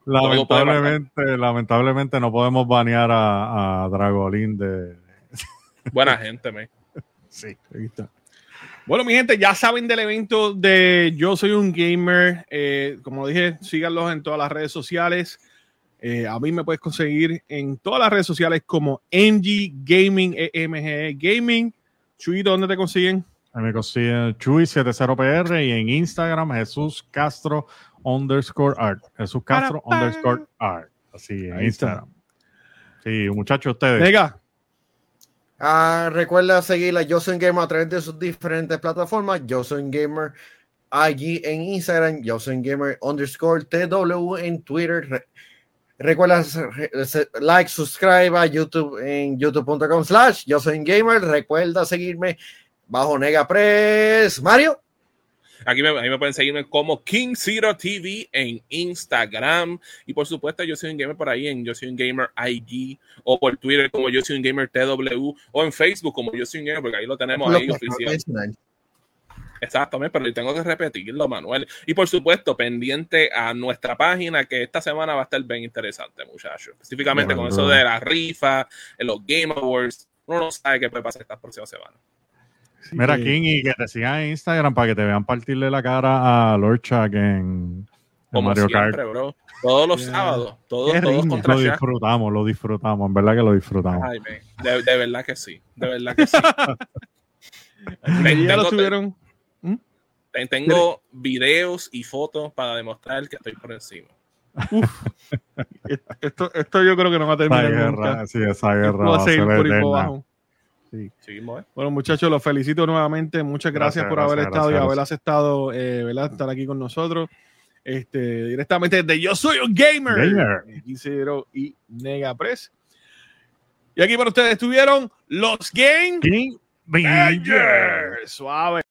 Lamentablemente, lamentablemente no podemos banear a, a Dragolín de... Buena gente, me. Sí. Ahí está. Bueno, mi gente, ya saben del evento de Yo Soy un Gamer. Eh, como dije, síganlos en todas las redes sociales. Eh, a mí me puedes conseguir en todas las redes sociales como NG Gaming, EMG Gaming. Chuy, ¿dónde te consiguen? Me consiguen Chuy70PR y en Instagram Jesús Castro underscore art. Jesús Castro Para, para. underscore art. Así en Ahí está. Instagram. Sí, muchachos, ustedes. Venga, Ah, recuerda seguirla Yo Soy Gamer a través de sus diferentes plataformas. Yo Soy Gamer allí en Instagram. Yo Soy Gamer underscore TW en Twitter. Re- recuerda like, subscribe a YouTube en youtube.com slash Yo Soy Gamer. Recuerda seguirme bajo Negapress. Mario. Aquí me, ahí me pueden seguirme como King Zero TV en Instagram. Y por supuesto, yo soy un gamer por ahí en Yo soy un gamer IG o por Twitter como Yo soy un gamer TW o en Facebook como Yo soy un gamer, porque ahí lo tenemos Lo ahí oficial. Exactamente, pero tengo que repetirlo, Manuel. Y por supuesto, pendiente a nuestra página, que esta semana va a estar bien interesante, muchachos. Específicamente con eso de la rifa, en los Game Awards. Uno no sabe qué puede pasar esta próxima semana. Mira. King, y que te sigan en Instagram para que te vean partirle la cara a Lord Chuck en, en Como Mario siempre, Kart. bro. Todos los sábados, todos, todos contra Lo Shaq. disfrutamos, lo disfrutamos, en verdad que lo disfrutamos. Ay, de, de verdad que sí, de verdad que sí. Y ya lo tengo- subieron. Ten- Tengo videos y fotos para demostrar que estoy por encima. Esto, esto yo creo que no va a Esa terminar guerra, nunca. sí, esa guerra va a seguir por por. Abajo. Seguimos, ¿eh? Bueno, muchachos, los felicito nuevamente. Muchas gracias, Gracias, por haber gracias, estado y gracias. haber aceptado eh, ¿verdad? estar aquí con nosotros. Este, directamente desde Yo Soy un Gamer. Gamer. Aquí Cero y Negapress. Y aquí para ustedes estuvieron los Game King. Suave.